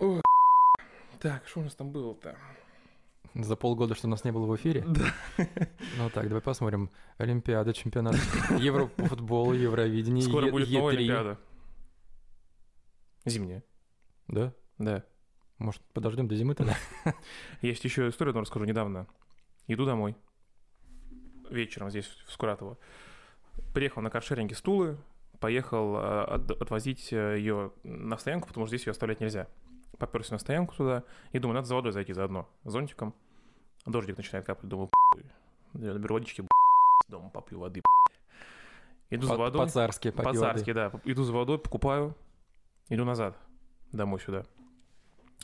Ой, так, что у нас там было-то? За полгода, что у нас не было в эфире? Да. Ну так, давай посмотрим. Олимпиада, чемпионат Европы по футболу, Евровидение, Скоро Е- будет новая Е3. Олимпиада. Зимняя. Да? Да. Может, подождем до зимы тогда? Есть еще историю одну расскажу недавно. Иду домой. Вечером здесь, в Скуратово. Приехал на каршеринге стулы, поехал э, от- отвозить ее на стоянку, потому что здесь ее оставлять нельзя. Поперся на стоянку туда и думаю, надо за водой зайти заодно. Зонтиком. Дождик начинает капать. Думаю, я наберу водички, дома попью воды. Иду за водой. По-царски, попью По-царски, воды. да. Иду за водой, покупаю, иду назад, домой сюда.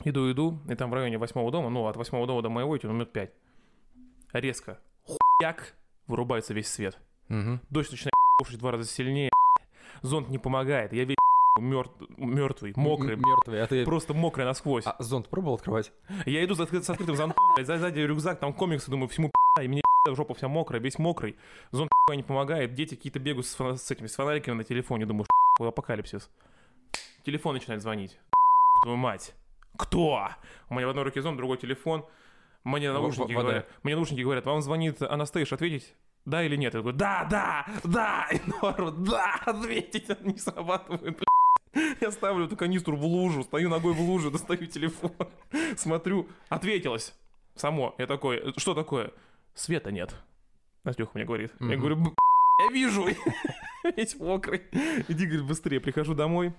Иду, иду, и там в районе восьмого дома, ну, от восьмого дома до моего идти ну, минут пять. Резко, хуяк, вырубается весь свет. Мгм. Дождь начинает кушать в два раза сильнее. Зонт не помогает, я весь мертвый, мокрый, Мертвый, а ты... просто мокрый насквозь. А зонт пробовал открывать? Я иду с открытым зонтом, блядь, за- сзади рюкзак, там комиксы, думаю, всему пи***, и мне жопа вся мокрая, весь мокрый. Зонт пи***, не помогает, дети какие-то бегают с, фона- с этими с фонариками на телефоне, думаю, что апокалипсис. Телефон начинает звонить. Твою мать. Кто? У меня в одной руке зонт, другой телефон. Мне наушники вода. говорят, мне наушники говорят, вам звонит Анастейш, ответить? Да или нет? Я говорю, да, да, да, и Нору, да, ответить, не срабатывает. Я ставлю эту канистру в лужу, стою ногой в лужу, достаю телефон, смотрю, ответилось само. Я такой, что такое? Света нет. Настюха мне говорит. Я Мгм. говорю, «Б- я вижу, весь мокрый. Иди, говорит, быстрее. Прихожу домой,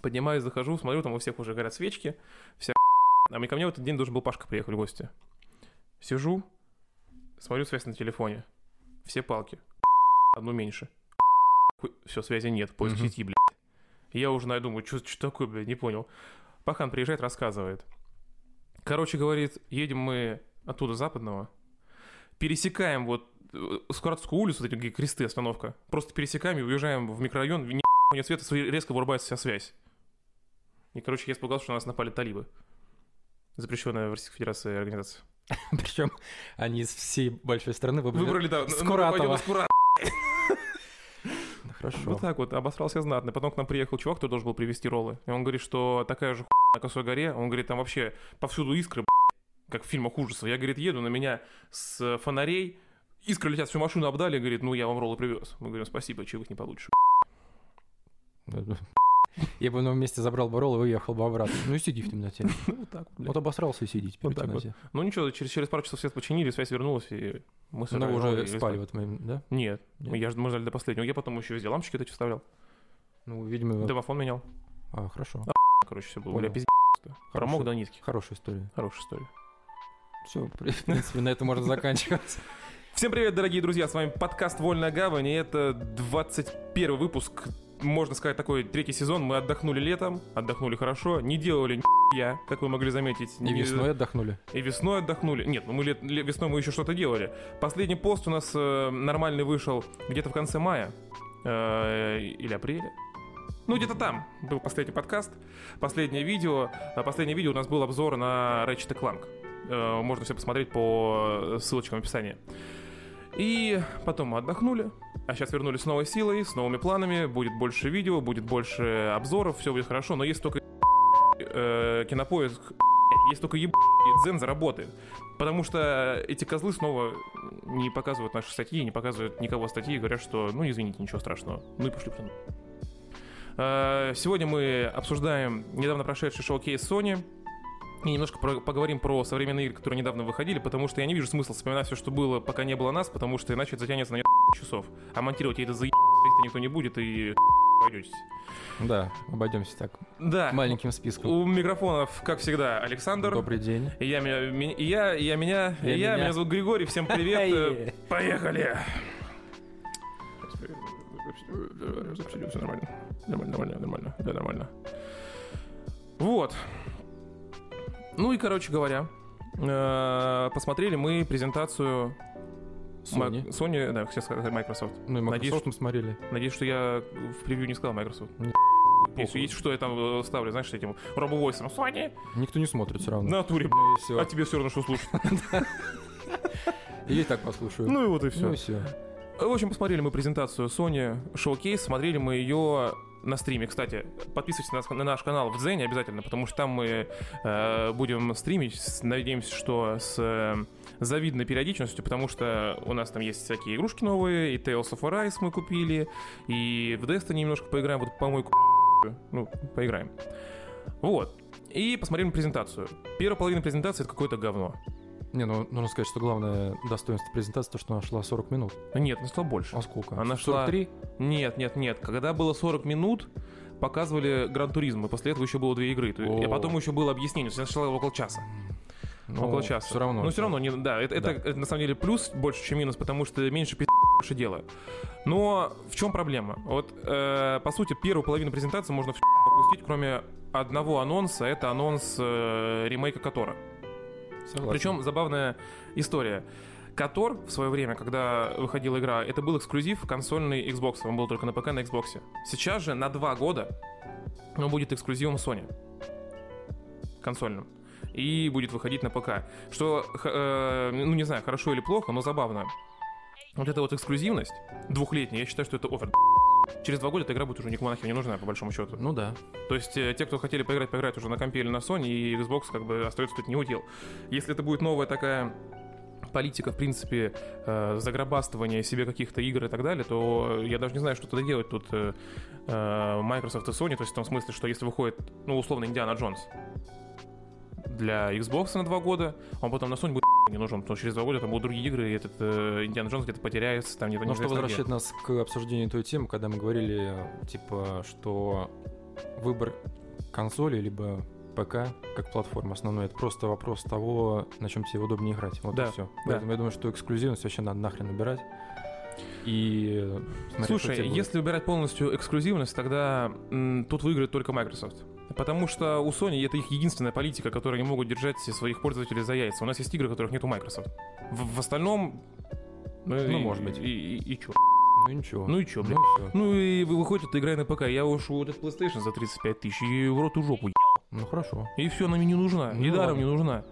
поднимаюсь, захожу, смотрю, там у всех уже горят свечки, вся А мне ко мне в этот день должен был Пашка приехать в гости. Сижу, смотрю связь на телефоне. Все палки. Одну меньше. Все, связи нет, поиск сети, блядь. И Я уже найду, думаю, что такое, блядь, не понял. Пахан приезжает, рассказывает. Короче, говорит, едем мы оттуда, западного, пересекаем вот э, Скуратовскую улицу, вот эти кресты, остановка. Просто пересекаем и уезжаем в микрорайон, ни нет света, резко вырубается вся связь. И, короче, я испугался, что на нас напали талибы. Запрещенная в Российской Федерации организация. Причем они из всей большой страны выбрали... Выбрали, да, ну, Скуратова. пойдем на Скура- Да, Хорошо. Вот так вот, обосрался знатно. Потом к нам приехал чувак, который должен был привезти роллы. И он говорит, что такая же хуйня на Косой горе. Он говорит, там вообще повсюду искры, как в фильмах ужасов. Я, говорит, еду, на меня с фонарей, искры летят, всю машину обдали. Говорит, ну я вам роллы привез. Мы говорим, спасибо, чаевых не получишь. Я бы на его месте забрал бы ролл и уехал бы обратно. Ну и сиди в темноте. Ну, вот так вот. Вот обосрался и сиди теперь Вот в вот. темноте. Ну ничего, через, пару часов свет починили, связь вернулась, и мы Ну вы роллы уже спали в этот момент, да? Нет, я ж- мы ждали до последнего. Я потом еще везде лампочки эти вставлял. Ну, видимо... Домофон менял. А, хорошо. Короче, все было. Бля, пиздец. Промок до низких. Хорошая история. Хорошая история. Все, в принципе, на этом можно заканчивать. Всем привет, дорогие друзья, с вами подкаст «Вольная гавань», и это 21 выпуск, можно сказать, такой третий сезон. Мы отдохнули летом, отдохнули хорошо, не делали я, как вы могли заметить. И Не- весной отдохнули. И весной отдохнули. Нет, ну мы лет, ле- весной мы еще что-то делали. Последний пост у нас э, нормальный вышел где-то в конце мая э, или апреля. Ну, где-то там был последний подкаст, последнее видео. А Последнее видео у нас был обзор на Ratchet Clank. Э, Можно все посмотреть по ссылочкам в описании. И потом мы отдохнули, а сейчас вернулись с новой силой, с новыми планами. Будет больше видео, будет больше обзоров, все будет хорошо. Но есть только э, кинопоиск, есть только еб... дзен заработает. Потому что эти козлы снова не показывают наши статьи, не показывают никого статьи говорят, что ну извините, ничего страшного. Ну и пошли. Э, Сегодня мы обсуждаем недавно прошедший шоу-кейс Sony. И немножко про- поговорим про современные игры, которые недавно выходили, потому что я не вижу смысла вспоминать все, что было, пока не было нас, потому что иначе это затянется на часов. А монтировать я это за никто не будет, и пойдете. Да, обойдемся так. Да. Маленьким списком. У микрофонов, как всегда, Александр. Добрый день. И я, меня, ми- и я, и я, меня, и Я я, меня. меня зовут Григорий, всем привет, поехали! Все нормально, нормально, нормально, нормально, да, нормально. Вот. Ну и, короче говоря, э, посмотрели мы презентацию Sony. Sony, да, хотел сказать Microsoft. Ну и Надеюсь, Microsoft мы смотрели. Надеюсь, что я в превью не сказал Microsoft. Не Если есть что, я там э, ставлю, знаешь, с этим робовойсом. Sony! Никто не смотрит все равно. Ну и все. А тебе все равно, что слушать. Я и так послушаю. Ну и вот и все. Ну и все. В общем, посмотрели мы презентацию Sony Showcase, смотрели мы ее на стриме. Кстати, подписывайтесь на, на наш канал в Дзене обязательно, потому что там мы э, будем стримить. Надеемся, что с э, завидной периодичностью, потому что у нас там есть всякие игрушки новые, и Tales of Arise мы купили, и в Destiny немножко поиграем, вот помойку ну, поиграем. Вот. И посмотрели на презентацию. Первая половина презентации — это какое-то говно. Не, ну нужно сказать, что главное достоинство презентации, то, что она шла 40 минут. Нет, она стала больше. А сколько? Она шла- 43? Нет, нет, нет. Когда было 40 минут, показывали Гран Туризм, и после этого еще было две игры. То- И О. потом еще было объяснение. То есть она шла около часа. Ну, около часа. Все равно. Но все равно, не, да, это, Да. Это, это на самом деле плюс больше, чем минус, потому что меньше пи*** больше дела. Но в чем проблема? Вот, э, по сути, первую половину презентации можно в опустить, кроме одного анонса. Это анонс э, ремейка Котора. Согласен. Причем забавная история. Котор в свое время, когда выходила игра, это был эксклюзив консольный Xbox. Он был только на ПК, на Xbox. Сейчас же на два года он будет эксклюзивом Sony. Консольным. И будет выходить на ПК. Что, э, ну не знаю, хорошо или плохо, но забавно. Вот эта вот эксклюзивность двухлетняя, я считаю, что это офер. Через два года эта игра будет уже никому нахер не нужна, по большому счету. Ну да. То есть э, те, кто хотели поиграть, поиграть уже на компе или на Sony, и Xbox как бы остается тут не удел. Если это будет новая такая политика, в принципе, э, заграбастывания себе каких-то игр и так далее, то я даже не знаю, что тогда делать тут э, э, Microsoft и Sony, то есть в том смысле, что если выходит, ну, условно, Индиана Джонс для Xbox на два года, он потом на Sony будет не нужен, потому что через два года там будут другие игры, и этот э, Индиана Джонс где-то потеряется, там где-то не что возвращает нас к обсуждению той темы, когда мы говорили, типа, что выбор консоли либо ПК как платформа основной, это просто вопрос того, на чем тебе удобнее играть. Вот Да, и все. да. Поэтому я думаю, что эксклюзивность вообще надо нахрен убирать. И э, что Слушай, если убирать полностью эксклюзивность, тогда м, тут выиграет только Microsoft. Потому что у Sony это их единственная политика, которая не могут держать своих пользователей за яйца. У нас есть игры, которых нет у Microsoft. В, в остальном... Ну, и- может быть. И, и, и чё? Ну ничего. Ну и чё, блин? Ну. Ну и вы- выходит эта игра на ПК. Я уж вот этот PlayStation за 35 тысяч, и в рот и жопу е- Ну хорошо. И все, она мне не нужна. Ну и даром не нужна.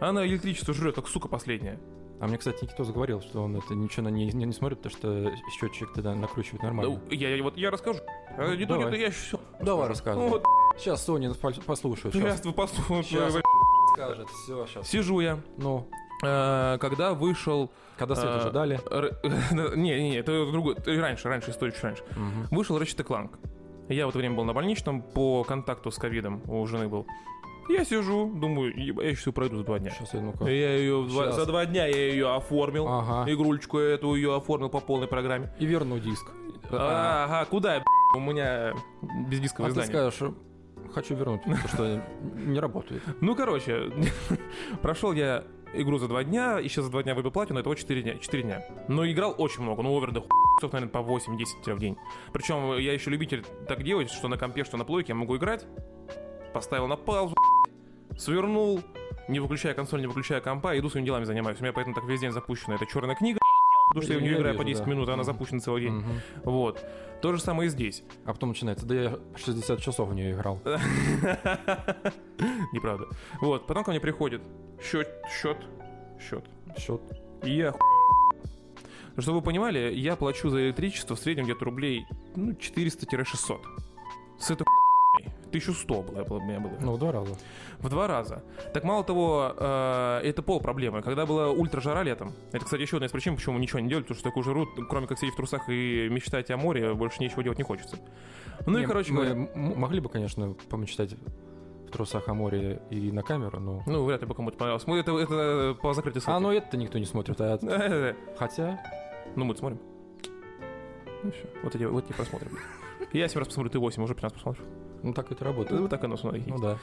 Она электричество жрет, как сука последняя. А мне, кстати, Никитос говорил, что он это ничего на не, не, не смотрит, потому что счетчик тогда накручивает нормально. Да, я, я- вот я расскажу. А, не давай. только я все. Давай рассказывай. Ну вот, Сейчас нас пол- послушает. сейчас вы послушайте. Щас. скажет. Все, сейчас. Сижу я, Ну, э, когда вышел... когда свет э, уже дали. Не, не, не, это другой. это Раньше, раньше, история чуть раньше. Вышел Ratchet Clank. Я в это время был на больничном, по контакту с ковидом у жены был. Я сижу, думаю, «Еба, я ее пройду за два дня. Сейчас я ну-ка. Я ее Щас. за два дня я ее оформил. Ага. Игрульчику эту ее оформил по полной программе. И верну диск. Ага, куда я, б***? У меня А бездисковое ты скажешь, хочу вернуть, потому что не работает. Ну, короче, прошел я игру за два дня, еще за два дня выбил платину, это 4 дня. 4 дня. Но играл очень много, ну, овер часов, наверное, по 8-10 в день. Причем я еще любитель так делать, что на компе, что на плойке я могу играть. Поставил на паузу, свернул, не выключая консоль, не выключая компа, иду своими делами занимаюсь. У меня поэтому так весь день запущена эта черная книга, потому что я в нее Я играю по вижу, 10 да. минут, а она запущена целый день. Вот. То же самое и здесь. А потом начинается, да я 60 часов в нее играл. Неправда. Вот, потом ко мне приходит счет, счет, счет. Счет. И я Чтобы вы понимали, я плачу за электричество в среднем где-то рублей ну, 400-600. С этой хуйней. 1100 было, было, у меня было. Ну, в два раза. В два раза. Так мало того, э, это пол проблемы. Когда была ультра жара летом, это, кстати, еще одна из причин, почему ничего не делали, потому что такую жару, кроме как сидеть в трусах и мечтать о море, больше ничего делать не хочется. Ну и, Не, короче мы говоря, могли бы, конечно, помечтать в трусах о море и на камеру, но... ну, вряд ли бы кому-то понравилось. Мы это, это по закрытой ссылке. А, ну это никто не смотрит, а Э, хотя... Ну, мы смотрим. Ну все, вот эти, вот эти просмотрим. Я 7 раз посмотрю, ты 8, уже 15 посмотришь. Ну так это Ну, работает. вот так оно смотри. Ну да.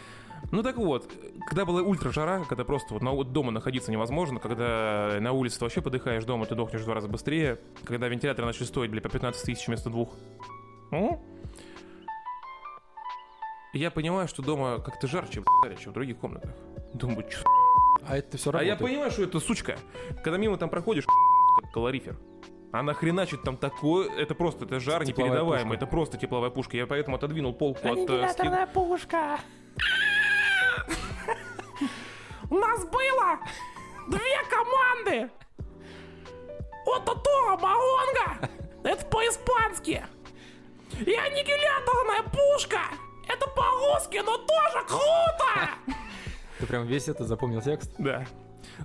Ну так вот, когда была ультра жара, когда просто вот на, дома находиться невозможно, когда на улице ты вообще подыхаешь, дома ты дохнешь в два раза быстрее, когда вентиляторы начали стоить, бля, по 15 тысяч вместо двух. М? Я понимаю, что дома как-то жарче, бля, чем в других комнатах. Думаю, чё? А это все А я работает. понимаю, что это сучка. Когда мимо там проходишь, как калорифер. Она хреначит там такое, это просто, это жар Тепловая непередаваемый, пушка. это просто тепловая пушка. Я поэтому отодвинул полку от... э. Вентиляторная пушка. У нас было две команды. Отото, Маонга. Это по-испански. И аннигиляторная пушка! Это по-русски, но тоже круто! Ты прям весь это запомнил текст? Да.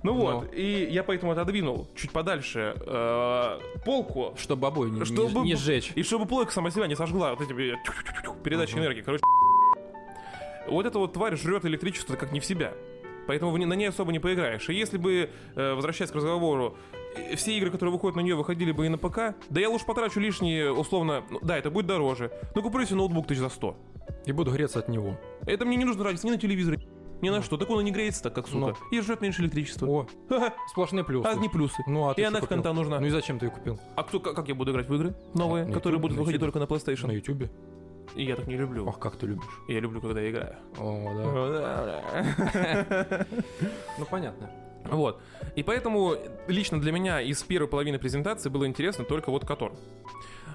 Ну вот, и я поэтому отодвинул чуть подальше э, полку, Чтобы обои не, Чтобы- не сжечь. и чтобы плойка сама себя не сожгла вот этими передачи Мгм. энергии. Короче, вот эта вот тварь жрет электричество как не в себя. Поэтому на ней особо не поиграешь. И если бы, э, возвращаясь к разговору, все игры, которые выходят на нее, выходили бы и на ПК, да я лучше потрачу лишние, условно, ну, да, это будет дороже, но куплю себе ноутбук тысяч за 100. И буду греться от него. Это мне не нужно тратить ни на телевизор, ни на что. Так он и не греется так, как сука. И жрет меньше электричества. О, сплошные плюсы. Одни плюсы. Ну, а ты И она купил? она нужна. Ну и зачем ты ее купил? А кто, как, я буду играть в игры новые, На которые YouTube, будут выходить YouTube. только на PlayStation? На ютубе? И я так не люблю. Ах, как ты любишь. Я люблю, когда я играю. О, да. Ну, понятно. Вот. И поэтому лично для меня из первой половины презентации было интересно только вот Котор.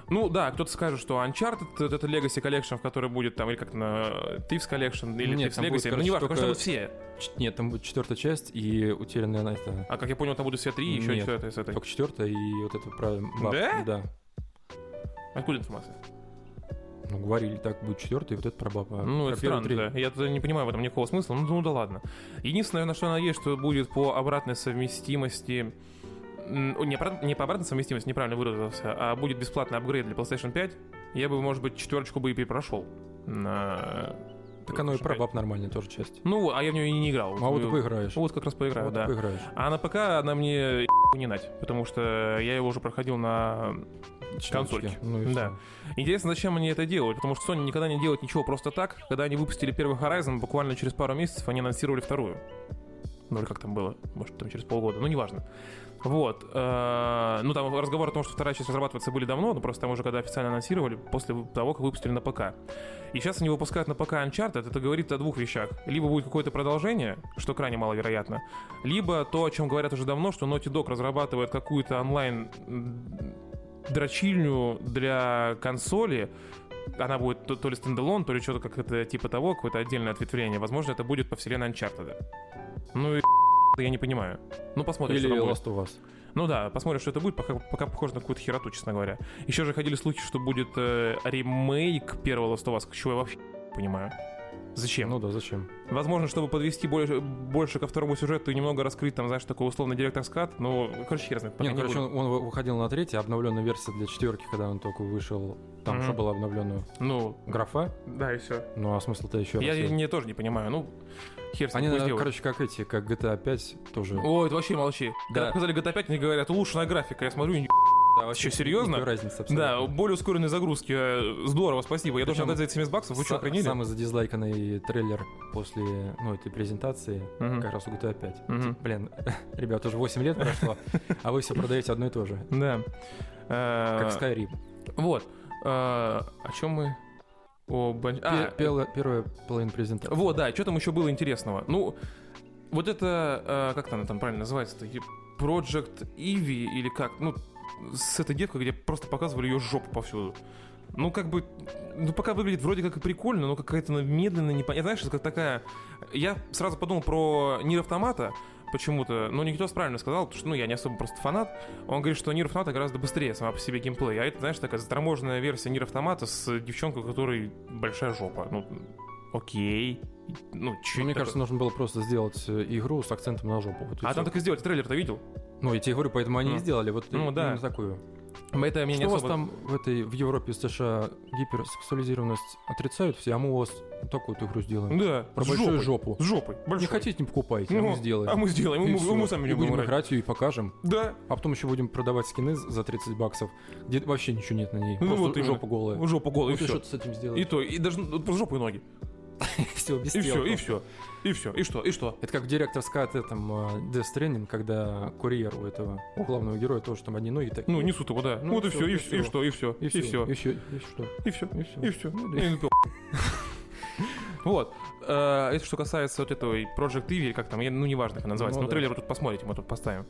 Ну да, кто-то скажет, что Uncharted это, Legacy Collection, в которой будет там, или как на Thieves Collection, или Нет, Thieves там будет, Legacy, ну короче, не важно, только- конечно, будут все. Ч- Нет, там будет четвертая часть и утерянная на это. А как я понял, там будут все три, еще Нет, четвертая с этой. Только четвертая и вот это про баб. Да? Да. Откуда информация? Ну, говорили, так будет четвертая, и вот это про баба. Ну, про это странно, да. Я тут не понимаю в этом никакого смысла. Ну, ну да ладно. Единственное, на что я надеюсь, что будет по обратной совместимости... Не, не по обратной совместимости, неправильно выразился, а будет бесплатный апгрейд для PlayStation 5, я бы, может быть, четверочку бы и перепрошел. На... Так оно и про 5. баб нормально тоже часть. Ну, а я в нее и не играл. А вот Ну, поиграешь. Вот как раз поиграю, Вот да. поиграешь. А на ПК она мне не нать, потому что я его уже проходил на. Четверточки. Ну и Да. Интересно, зачем они это делают? Потому что Sony никогда не делает ничего просто так. Когда они выпустили первый Horizon, буквально через пару месяцев они анонсировали вторую. Ну или как там было, может там через полгода, ну неважно. Вот. э, Ну там разговор о том, что вторая часть разрабатывается были давно, но просто там уже когда официально анонсировали, после того, как выпустили на ПК. И сейчас они выпускают на ПК Uncharted, это говорит о двух вещах. Либо будет какое-то продолжение, что крайне маловероятно, либо то, о чем говорят уже давно, что Naughty Dog разрабатывает какую-то онлайн дрочильню для консоли, она будет то, то ли стендалон, то ли что-то как это типа того, какое-то отдельное ответвление. Возможно, это будет по вселенной Uncharted. Ну и я не понимаю. Ну, посмотрим, Или что там будет. Of Us. Ну да, посмотрим, что это будет, пока, пока похоже на какую-то хероту, честно говоря. Еще же ходили слухи, что будет э, ремейк первого Last of Us, чего я вообще не понимаю. Зачем? Ну да, зачем? Возможно, чтобы подвести больше, больше ко второму сюжету и немного раскрыть, там, знаешь, такой условный директор скат. Ну, короче, хер знает. пока Не, ну, не короче, он, он выходил на третьей, обновленная версия для четверки, когда он только вышел. Там Мгм. что было обновлено? Ну, Графа? да, и все. Ну а смысл-то еще Я раз. не, тоже не понимаю. Ну, хер Они, наверное, короче, как эти, как GTA 5 тоже. Ой, это вообще молчи. Когда Да. показали GTA 5, они говорят, улучшенная графика. Я смотрю, и Да, вообще серьезно? никакой разницы Да, абсолютно. более ускоренные загрузки. э, Здорово, спасибо. Я должен отдать за эти 70 баксов. Вы что, охренели? Самый задизлайканный трейлер после ну, этой презентации Мгм. как раз у GTA 5. Мгм. Блин, ребят, уже 8 лет прошло, а вы все продаете одно и то же. Да. Э, Как Skyrim. Вот. Э, О чем мы? О, бан- а, Первая половина презентации. Вот, да, что там еще было интересного? Ну, вот это, как она там правильно называется-то? Project Eevee или как? Ну, с этой девкой, где просто показывали ее жопу повсюду. Ну, как бы, ну, пока выглядит вроде как и прикольно, но какая-то медленная, непонятная. Знаешь, как такая... Я сразу подумал про Нир Автомата, почему-то, но никто правильно сказал, потому что, ну, я не особо просто фанат. Он говорит, что Нир Автомата гораздо быстрее сама по себе геймплей. А это, знаешь, такая заторможенная версия Нир Автомата с девчонкой, у которой большая жопа. Ну, окей. Ну, чё Ну, мне это кажется, нужно было просто сделать э, игру с акцентом на жопу. Вот а там так и сделать, трейлер-то видел? Ну, я тебе говорю, поэтому они и сделали вот Ну, именно да. такую. Это меня Что не у вас особо... там в этой в Европе, США гиперсексуализированность отрицают все, а мы у вас такую игру сделаем. Да, Про с большую жопой. жопу. С жопой, большой. Не хотите, не покупайте, а Ну, мы сделаем. А мы сделаем, И мы, всё. мы сами И будем играть. играть ее и покажем. Да, А потом еще будем продавать скины за 30 баксов, где вообще ничего нет на ней. Ну, Просто вот именно. жопа голая. жопу голую, Вот и и все. что ты с этим И сделаешь? то, и даже ну, жопу и ноги. все, без И все, и все. И все. И что? И что? Это как в директорской от этом э, Death Stranding, когда курьер у этого, у главного героя тоже там одни ноги такие. Ну, несут его, да. Ну, вот и все, и, всё, и что, и все, и все, все, и все, и что? и все, И все. и все. Ну, ну, Вот. Э, Это что касается вот этого Project или как там, ну, неважно, как она называется. Ну, трейлер тут посмотрите, мы тут поставим.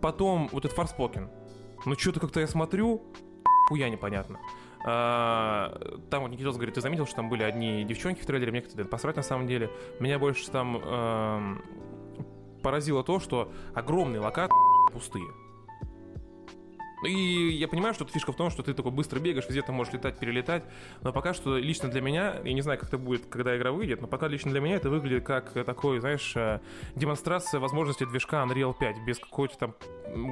Потом вот этот Фарспокен. Ну, что-то как-то я смотрю, хуя непонятно. А, Там вот Никитос говорит, ты заметил, что там были одни девчонки в трейлере, мне как-то посрать на самом деле. Меня больше там эм, поразило то, что огромные локации пустые. И я понимаю, что фишка в том, что ты такой быстро бегаешь, везде ты можешь летать, перелетать, но пока что лично для меня, я не знаю, как это будет, когда игра выйдет, но пока лично для меня это выглядит как такой, знаешь, э, демонстрация возможностей движка Unreal 5 без какой-то там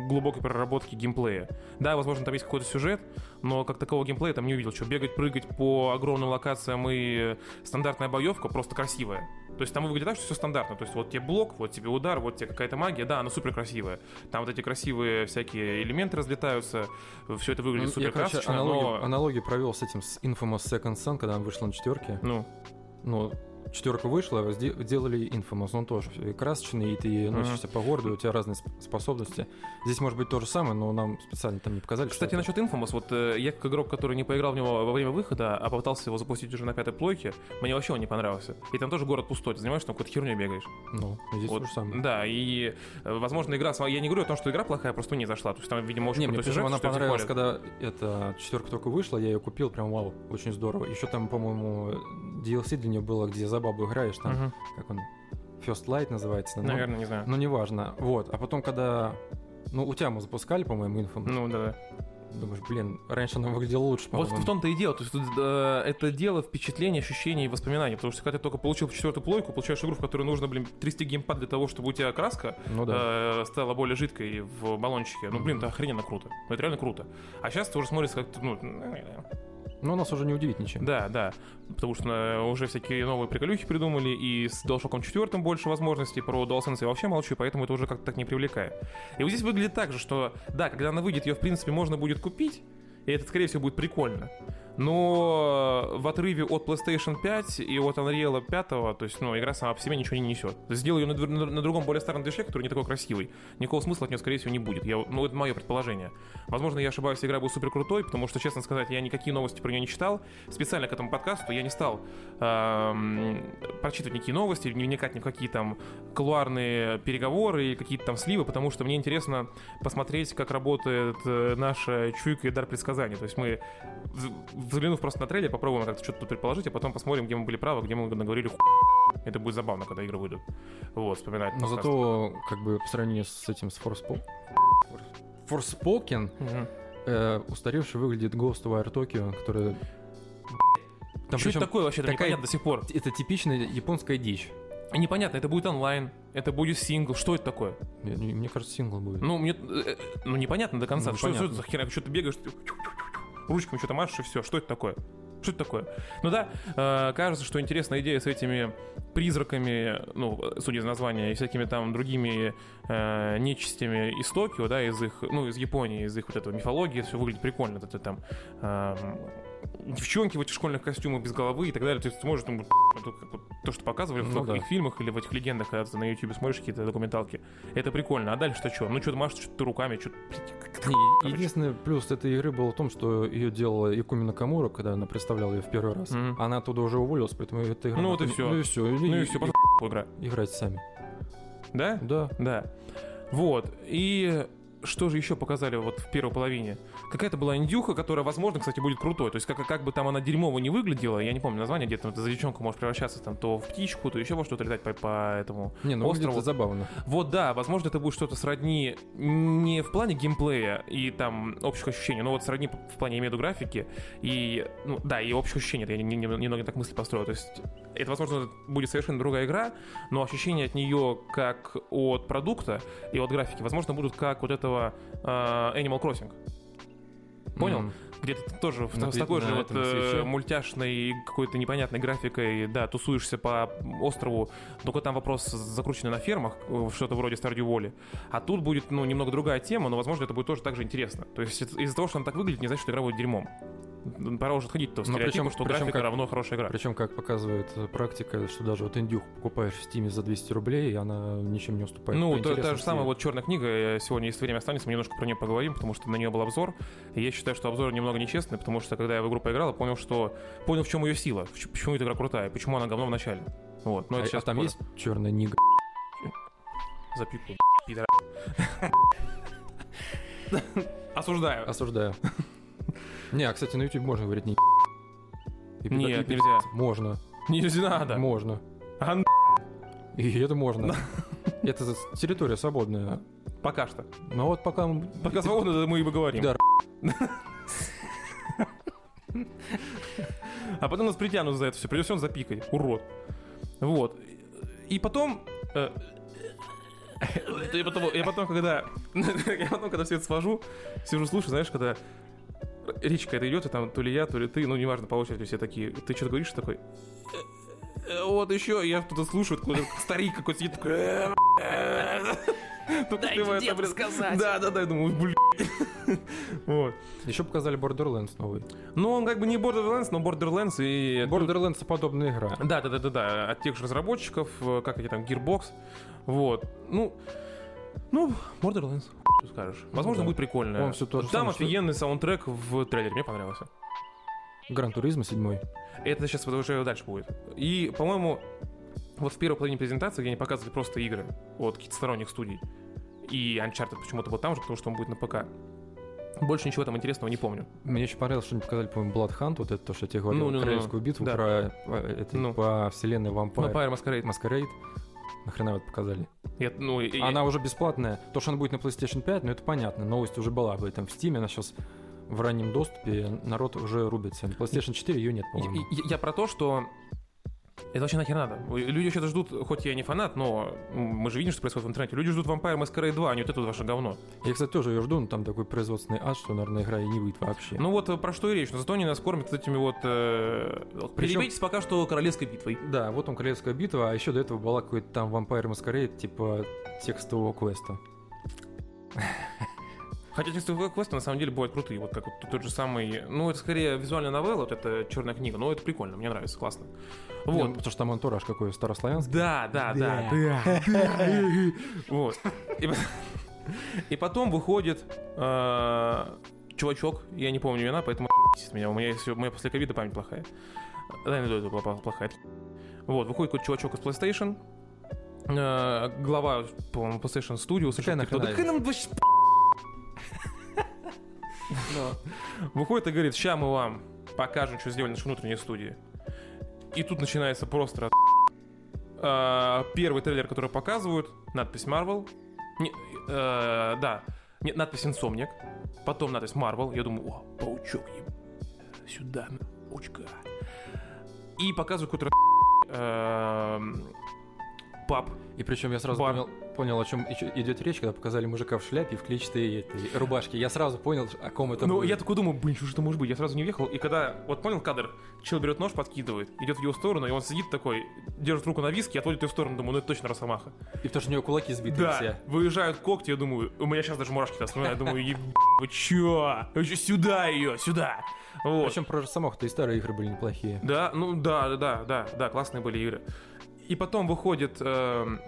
глубокой проработки геймплея. Да, возможно, там есть какой-то сюжет, но как такового геймплея там не увидел. Что, бегать, прыгать по огромным локациям и стандартная боевка просто красивая. То есть там выглядит так, что все стандартно. То есть вот тебе блок, вот тебе удар, вот тебе какая-то магия. Да, она супер красивая. Там вот эти красивые всякие элементы разлетаются. Все это выглядит Ну, супер я, короче, красочно, аналогию, но... аналогию провел с этим, с Infamous Second Son, когда он вышел на четверке. Ну, Ну, четверка вышла, делали Infamous, он тоже красочный, и ты носишься по городу, у тебя разные сп- способности. Здесь может быть то же самое, но нам специально там не показали. Кстати, насчет Infamous, вот э, я как игрок, который не поиграл в него во время выхода, а попытался его запустить уже на пятой плойке, мне вообще он не понравился. И там тоже город пустой, ты занимаешь, там какой-то херню бегаешь. Ну, здесь Вот, то же самое. Да, и, э, возможно, игра... Я не говорю о том, что игра плохая, просто мне не зашла. То есть там, видимо, очень Не, мне крутой причем сюжет, она понравилась, когда эта четверка только вышла, я ее купил, прям вау, очень здорово. Еще там, по-моему, DLC для нее было, где за бабу играешь, там, Мгм. как он, First Light называется. но- Наверное, не знаю. Ну, неважно. Вот, а потом, когда... Ну, у тебя мы запускали, по-моему, инфо. Ну, да. Думаешь, блин, раньше она выглядела лучше, Вот в том-то и дело. То есть э, это дело впечатлений, ощущений и воспоминаний. Потому что когда ты только получил четвертую плойку, получаешь игру, в которой нужно, блин, трясти геймпад для того, чтобы у тебя краска Ну да. э, стала более жидкой в баллончике. Ну, блин, это охрененно круто. Ну, это реально круто. А сейчас это уже смотрится как-то, ну, Но нас уже не удивить ничем. да, да. Потому что э, уже всякие новые приколюхи придумали, и с DualShock 4 больше возможностей, про DualSense я вообще молчу, поэтому это уже как-то так не привлекает. И вот здесь выглядит так же, что, да, когда она выйдет, ее, в принципе, можно будет купить, и это, скорее всего, будет прикольно. Но в отрыве от PlayStation 5 и от Unreal 5, то есть, ну, игра сама по себе ничего не несет. Сделай ее на, на- на другом, более старом движке, который не такой красивый. Никакого смысла от нее, скорее всего, не будет. Я, ну, это мое предположение. Возможно, я ошибаюсь, игра будет супер крутой, потому что, честно сказать, я никакие новости про нее не читал. Специально к этому подкасту я не стал эм, прочитывать никакие новости, не вникать ни в какие там кулуарные переговоры и какие-то там сливы, потому что мне интересно посмотреть, как работает э, наша чуйка и дар предсказания. То есть мы, взглянув просто на трейлер, попробуем как-то что-то тут предположить, а потом посмотрим, где мы были правы, где мы наговорили ху... Это будет забавно, когда игры выйдут. Вот, вспоминать. Но подкаст. зато, как бы, по сравнению с этим, с Forspo... Forspoken, Мгм. э, устаревший выглядит Ghost Wire Tokyo, который... Там Что это такое вообще? Такая- непонятно до сих пор. Это типичная японская дичь. Непонятно, это будет онлайн, это будет сингл, что это такое? Мне, мне кажется, сингл будет. Ну, мне, э, ну, непонятно до конца. Ну, что, что это за херня? Что ты бегаешь, ручками что-то машешь и все. Что это такое? Что это такое? Ну да, э, кажется, что интересная идея с этими призраками, ну, судя из названия, и всякими там другими э, нечистями из Токио, да, из их, ну, из Японии, из их вот этого мифологии, все выглядит прикольно. Это там эм, девчонки в этих школьных костюмах без головы и так далее. То есть ты можешь как вот то, что показывали в Ну их да. фильмах или в этих легендах, когда ты на YouTube смотришь какие-то документалки. Это прикольно. А дальше-то что? Ну, что-то машешь, что-то руками, что-то... Единственный плюс этой игры был в том, что ее делала Якуми Накамура, когда она представляла ее в первый раз. Мгм. Она оттуда уже уволилась, поэтому эта игра... Ну вот и всё. Ну и все. Ну и все, пошла игра. Играйте сами. Да? Да. Да. Вот. И что же еще показали вот в первой половине? Какая-то была индюха, которая, возможно, кстати, будет крутой. То есть, как, как бы там она дерьмово не выглядела, я не помню название, где-то ты за девчонку можешь превращаться там то в птичку, то еще во что-то летать по, по этому Не, ну острову. забавно. Вот да, возможно, это будет что-то сродни не в плане геймплея и там общих ощущений, но вот сродни в плане, я имею в виду, графики и, ну да, и общих ощущений, это я не- не- немного так мысли построил, то есть это, возможно, будет совершенно другая игра, но ощущения от нее как от продукта и от графики, возможно, будут как вот этого э, Animal Crossing. Понял? М. Где ты тоже в- На с такой же на вот этом э, свече. мультяшной какой-то непонятной графикой, да, тусуешься по острову, только там вопрос закрученный на фермах, э, что-то вроде Stardew Valley. А тут будет, ну, немного другая тема, но, возможно, это будет тоже так же интересно. То есть из-за того, что она так выглядит, не значит, что игра будет дерьмом. Пора уже Ну, стереотипы, причем- что причем графика как- равно хорошая игра. Причем, как показывает э, практика, что даже вот индюх покупаешь в Стиме за 200 рублей, и она ничем не уступает. Ну, та, та же самая вот черная книга, э, сегодня, если время останется, мы немножко про нее поговорим, потому что на нее был обзор. И я считаю, что обзор немного нечестный, потому что когда я в игру поиграл, я понял, что понял, в чем ее сила, почему эта игра крутая, почему она говно в начале. Вот, но А, а там есть черная нига? запику, пидора. Осуждаю. Осуждаю. Не, а, кстати, на YouTube можно говорить не И Нет, и нельзя. Можно. Нельзя надо. Можно. А, И это можно. Это территория свободная. Пока что. Но вот пока... Пока свободно, да, мы и поговорим. Да, А потом нас притянут за это все, придется он запикать, урод. Вот. И потом... э, Я потом, я потом, когда... Я потом, когда все это свожу, сижу, слушаю, знаешь, когда речь какая-то идет, и там то ли я, то ли ты, ну, неважно, по очереди все такие, ты что-то говоришь, такой... «Э, э, Вот еще, я кто-то слушаю, такой старик какой-то сидит, такой... «Э, э». Только Дайте деду сказать. Да, да, да, я думаю, блин. Вот. Еще показали Borderlands новый. Ну, он как бы не Borderlands, но Borderlands и... Borderlands подобная игра. Да, да, да, да, да, от тех же разработчиков, э, как они там, Gearbox. Вот. Ну, ну, Borderlands, что скажешь. Возможно, да. будет прикольно. Он всё то же Там самое, что- офигенный саундтрек в трейлере, мне понравился. Гран Туризма 7. Это сейчас уже дальше будет. И, по-моему, вот в первой половине презентации, где они показывали просто игры от каких-то сторонних студий, и Uncharted почему-то был там же, потому что он будет на ПК. Больше ничего там интересного не помню. Мне очень понравилось, что они показали, по-моему, Blood Hunt, вот это то, что я тебе говорил, Ну, ну, ну, королевскую битву да. про э, это, Ну. по вселенной Vampire. Vampire Masquerade. Masquerade. Нахрена вы это показали? Я- ну, и- Она уже бесплатная. То, что она будет на PlayStation 5, ну это понятно. Новость уже была об этом в Steam. Она сейчас в раннем доступе. Народ уже рубится. На PlayStation 4 ее нет, по-моему. и- Я про то, что это вообще нахер надо. Люди сейчас ждут, хоть я не фанат, но мы же видим, что происходит в интернете. Люди ждут Vampire Masquerade 2, а не вот это вот ваше говно. Я, кстати, тоже ее жду, но там такой производственный ад, что, наверное, игра и не выйдет вообще. Ну вот э, про что и речь. Но зато они нас кормят этими вот... Э, Причем- перебейтесь пока что королевской битвой. Да, вот он Королевская битва, а еще до этого была какой-то там Vampire Masquerade, типа текстового квеста. Хотя текстовые квесты на самом деле бывают крутые. Вот как вот тот же самый... Ну, это скорее визуальная новелла, вот это черная книга. Но это прикольно, мне нравится, классно. Вот. Вот. потому что там антураж какой старославянский. Да, да, да, да. Вот. И по- И потом выходит э, чувачок, я не помню имена, поэтому меня. У меня, у меня после ковида память плохая. Да, не была плохая. Вот, выходит какой-то чувачок из PlayStation, э, глава, по-моему, PlayStation Studio, совершенно Да нам вообще Выходит и говорит, ща мы вам покажем, что сделали наши внутренние студии. И тут начинается просто. А, Первый трейлер, который показывают, надпись Marvel. Э, да, нет, надпись Insomniac. Потом надпись Marvel. Я думаю, о, паучок, сюда, паучка. И показывают какой-то паб. И причем я сразу Бар. понял, понял, о чем идет речь, когда показали мужика в шляпе и в клетчатой этой рубашке. Я сразу понял, о ком это Ну, будет. я такой думаю, блин, что же это может быть? Я сразу не въехал. И когда, вот понял кадр, чел берет нож, подкидывает, идет в его сторону, и он сидит такой, держит руку на виске, отводит ее в сторону, думаю, ну это точно Росомаха. И потому что у него кулаки сбиты Да, все. выезжают когти, я думаю, у меня сейчас даже мурашки вспоминаю, я думаю, еб... Вы чё, Сюда ее, сюда! Вот. Причем про Росомаху-то и старые игры были неплохие. Да, ну да, да, да, да, классные были игры. И потом выходит, м,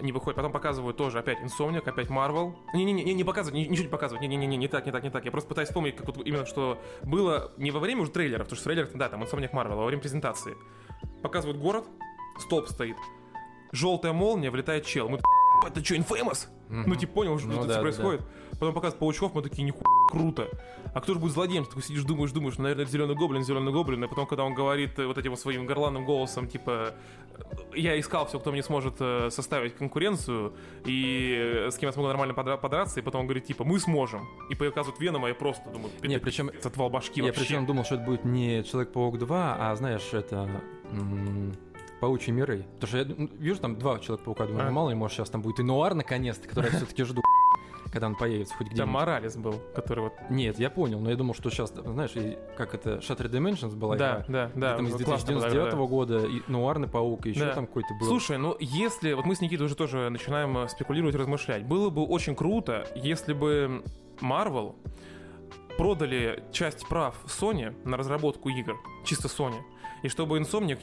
не выходит, потом показывают тоже опять Insomniac, опять Marvel. Не-не-не, не показывают, ни- ничего не показывают, не-не-не, не так, не так, не так. Я просто пытаюсь вспомнить, как вот именно что было не во время уже трейлера, потому что трейлер, да, там Insomniac Marvel, а во время презентации. Показывают город, столб стоит, желтая молния, влетает чел. Мы это что, Infamous? Ну, типа, понял, что Ну да, да, происходит. Потом показывают паучков, мы такие, нихуя, круто. А кто же будет злодеем? Ты такой сидишь, думаешь, думаешь, ну, наверное, зеленый гоблин, зеленый гоблин. И потом, когда он говорит э, вот этим своим горланным голосом, типа, э, я искал все, кто мне сможет э, составить конкуренцию, и с кем я смогу нормально подра- подраться, и потом он говорит, типа, мы сможем. И показывают Венома, я просто думаю, Не, причем это отвал башки я вообще. причем думал, что это будет не Человек-паук 2, а знаешь, это м, Паучьи миры. Потому что я вижу там два Человека-паука, думаю, А. ну, мало ли, может, сейчас там будет и Нуар наконец-то, который я все-таки жду, когда он появится хоть Там где-нибудь. Моралес был, который вот... Нет, я понял, но я думал, что сейчас, знаешь, как это, Shattered Dimensions была Да, игра, да, да. где там из классно было, 2099 да. года, и Нуарный паук, и еще Да. там какой-то был. Слушай, ну если, вот мы с Никитой уже тоже начинаем э, спекулировать, размышлять, было бы очень круто, если бы Marvel продали часть прав Sony на разработку игр, чисто Sony, и чтобы Insomniac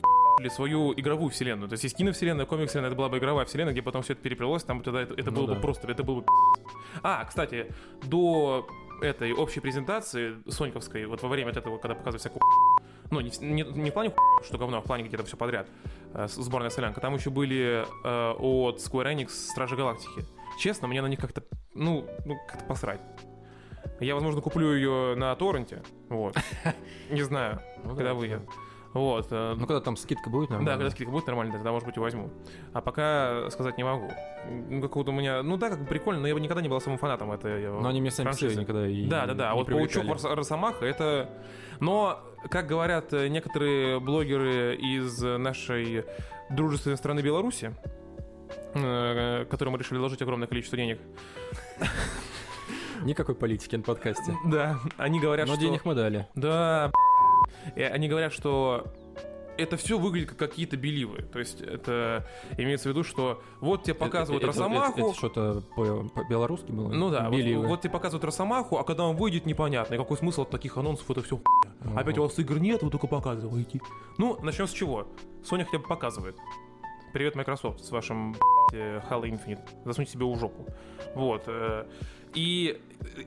свою игровую вселенную. То есть есть киновселенная, комик-вселенная, это была бы игровая вселенная, где потом все это переплелось, там тогда это, это Ну было да. бы просто, это было бы А, кстати, до этой общей презентации соньковской, вот во время вот этого, когда показывают всякую ну, не, не, не в плане что говно, а в плане где-то все подряд, э, сборная солянка. Там еще были э, от Square Enix Стражи Галактики. Честно, мне на них как-то, ну, ну как-то посрать. Я, возможно, куплю ее на торренте, вот. Не знаю, Ну да, когда да. выйдет. Вот. э, Ну, когда там скидка будет, да, нормально. когда скидка будет нормально, тогда, может быть, и возьму. А пока сказать не могу. Ну, какого-то у меня... Ну да, как бы прикольно, но я бы никогда не был самым фанатом этой Но они мне сами франшизы. никогда и Да, да, да. А вот Паучок Росомаха это. Но, как говорят э, некоторые блогеры из нашей дружественной страны Беларуси, э, которым мы решили вложить огромное количество денег. Никакой политики на подкасте. Да, они говорят, Но что. денег мы дали. Да, И они говорят, что это все выглядит как какие-то беливы. То есть это имеется в виду, что вот тебе показывают Это- это- Росомаху. Это, это что-то по- по-белорусски было? Ну да, вот, Беливы. вот тебе показывают Росомаху, а когда он выйдет, непонятно. И какой смысл от таких анонсов, это все Ага. Опять у вас игр нет, вы только показываете. Ну, начнем с чего? Sony хотя бы показывает. Привет, Microsoft, с вашим э, Halo Infinite. Засуньте себе в жопу. Вот. Э, И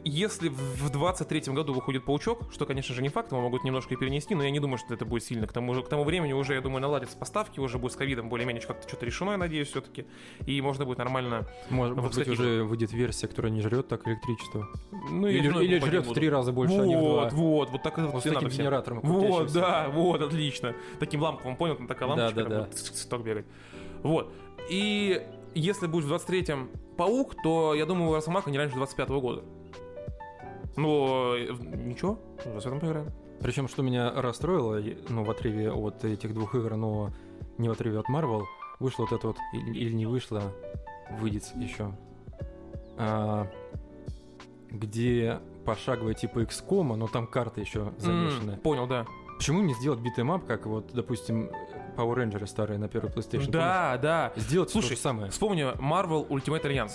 если в 23-м году выходит Паучок, что, конечно же, не факт, его могут немножко и перенести, но я не думаю, что это будет сильно. К тому, к тому времени уже, я думаю, наладятся поставки, уже будет с ковидом более-менее как-то что-то решено, я надеюсь, все-таки. И можно будет нормально... Может, может быть, уже выйдет версия, которая не жрет так электричество. Ну, или или жрет в три раза больше, а не в Вот, два. вот, вот так Вот с таким генератором Вот, да, вот, отлично. Таким ламповым, понял, там такая Да, лампочка, да, да. будет цик-цик бегать. Вот. И если будет в 23-м Паук, то, я думаю, Росомаха не раньше 25-го года. Ну, э, ничего, в 25-м поиграем. Причем, что меня расстроило, ну, в отрыве от этих двух игр, но не в отрыве от Marvel, вышло вот это вот, или, или не вышло, выйдет еще, а, где пошаговая типа XCOM, но там карты еще замешаны. М, Понял, да. Почему не сделать beat 'em up, как вот, допустим, Power Rangers старые на первой PlayStation? Да, да. Сделать Слушай, то же самое. Вспомни Marvel Ultimate Alliance.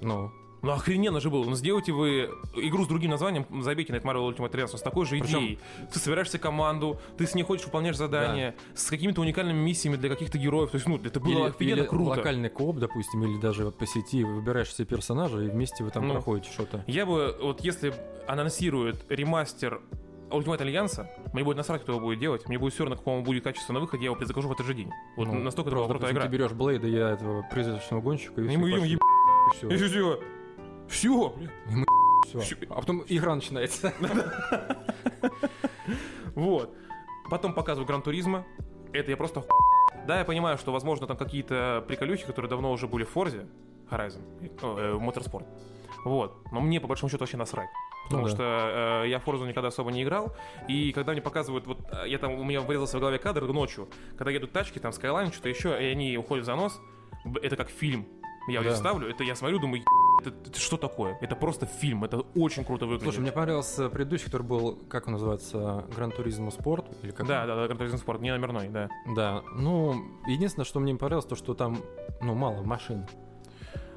Ну, Ну, охрененно же было. Ну, сделайте вы игру с другим названием, забейте на это Marvel Ultimate Alliance, с такой же Причем- идеей. Ты собираешь себе команду, ты с ней ходишь, выполняешь задания, с какими-то уникальными миссиями для каких-то героев. То есть, ну, это было или, офигенно или круто. локальный кооп, допустим, или даже вот по сети выбираешь себе персонажа, и вместе вы там Ну. проходите что-то. Я бы, вот если анонсируют ремастер Ultimate Альянса, мне будет насрать, кто его будет делать. Мне будет все равно, какому будет качество на выходе, я его предзакажу в этот же день. Вот Ну, настолько была крутая игра. Ты берешь Блейда, я этого призрачного гонщика, и, И все, мы идем еб... И всё. И все. Все, Всё. Всё. А потом игра начинается. Вот. Потом показывают Гран Туризма. Это я просто Да, я понимаю, что, возможно, там какие-то приколюхи, которые давно уже были в Форзе, Horizon, э, Motorsport. Вот. Но мне, по большому счету, вообще насрать. Потому Ну да. что э, я в Форзу никогда особо не играл. И когда мне показывают, вот э, я там, у меня вырезался в голове кадр ночью, когда едут тачки, там Skyline, что-то еще, и они уходят за нос, это как фильм. Я Да. ставлю, это я смотрю, думаю, это, это что такое? Это просто фильм, это очень круто выглядит. Слушай, мне понравился предыдущий, который был, как он называется, Гран Туризмо Спорт? Или как Да, он? да, да, Гран Туризм Спорт, не номерной, да. Да, ну, единственное, что мне не понравилось, то, что там, ну, мало машин.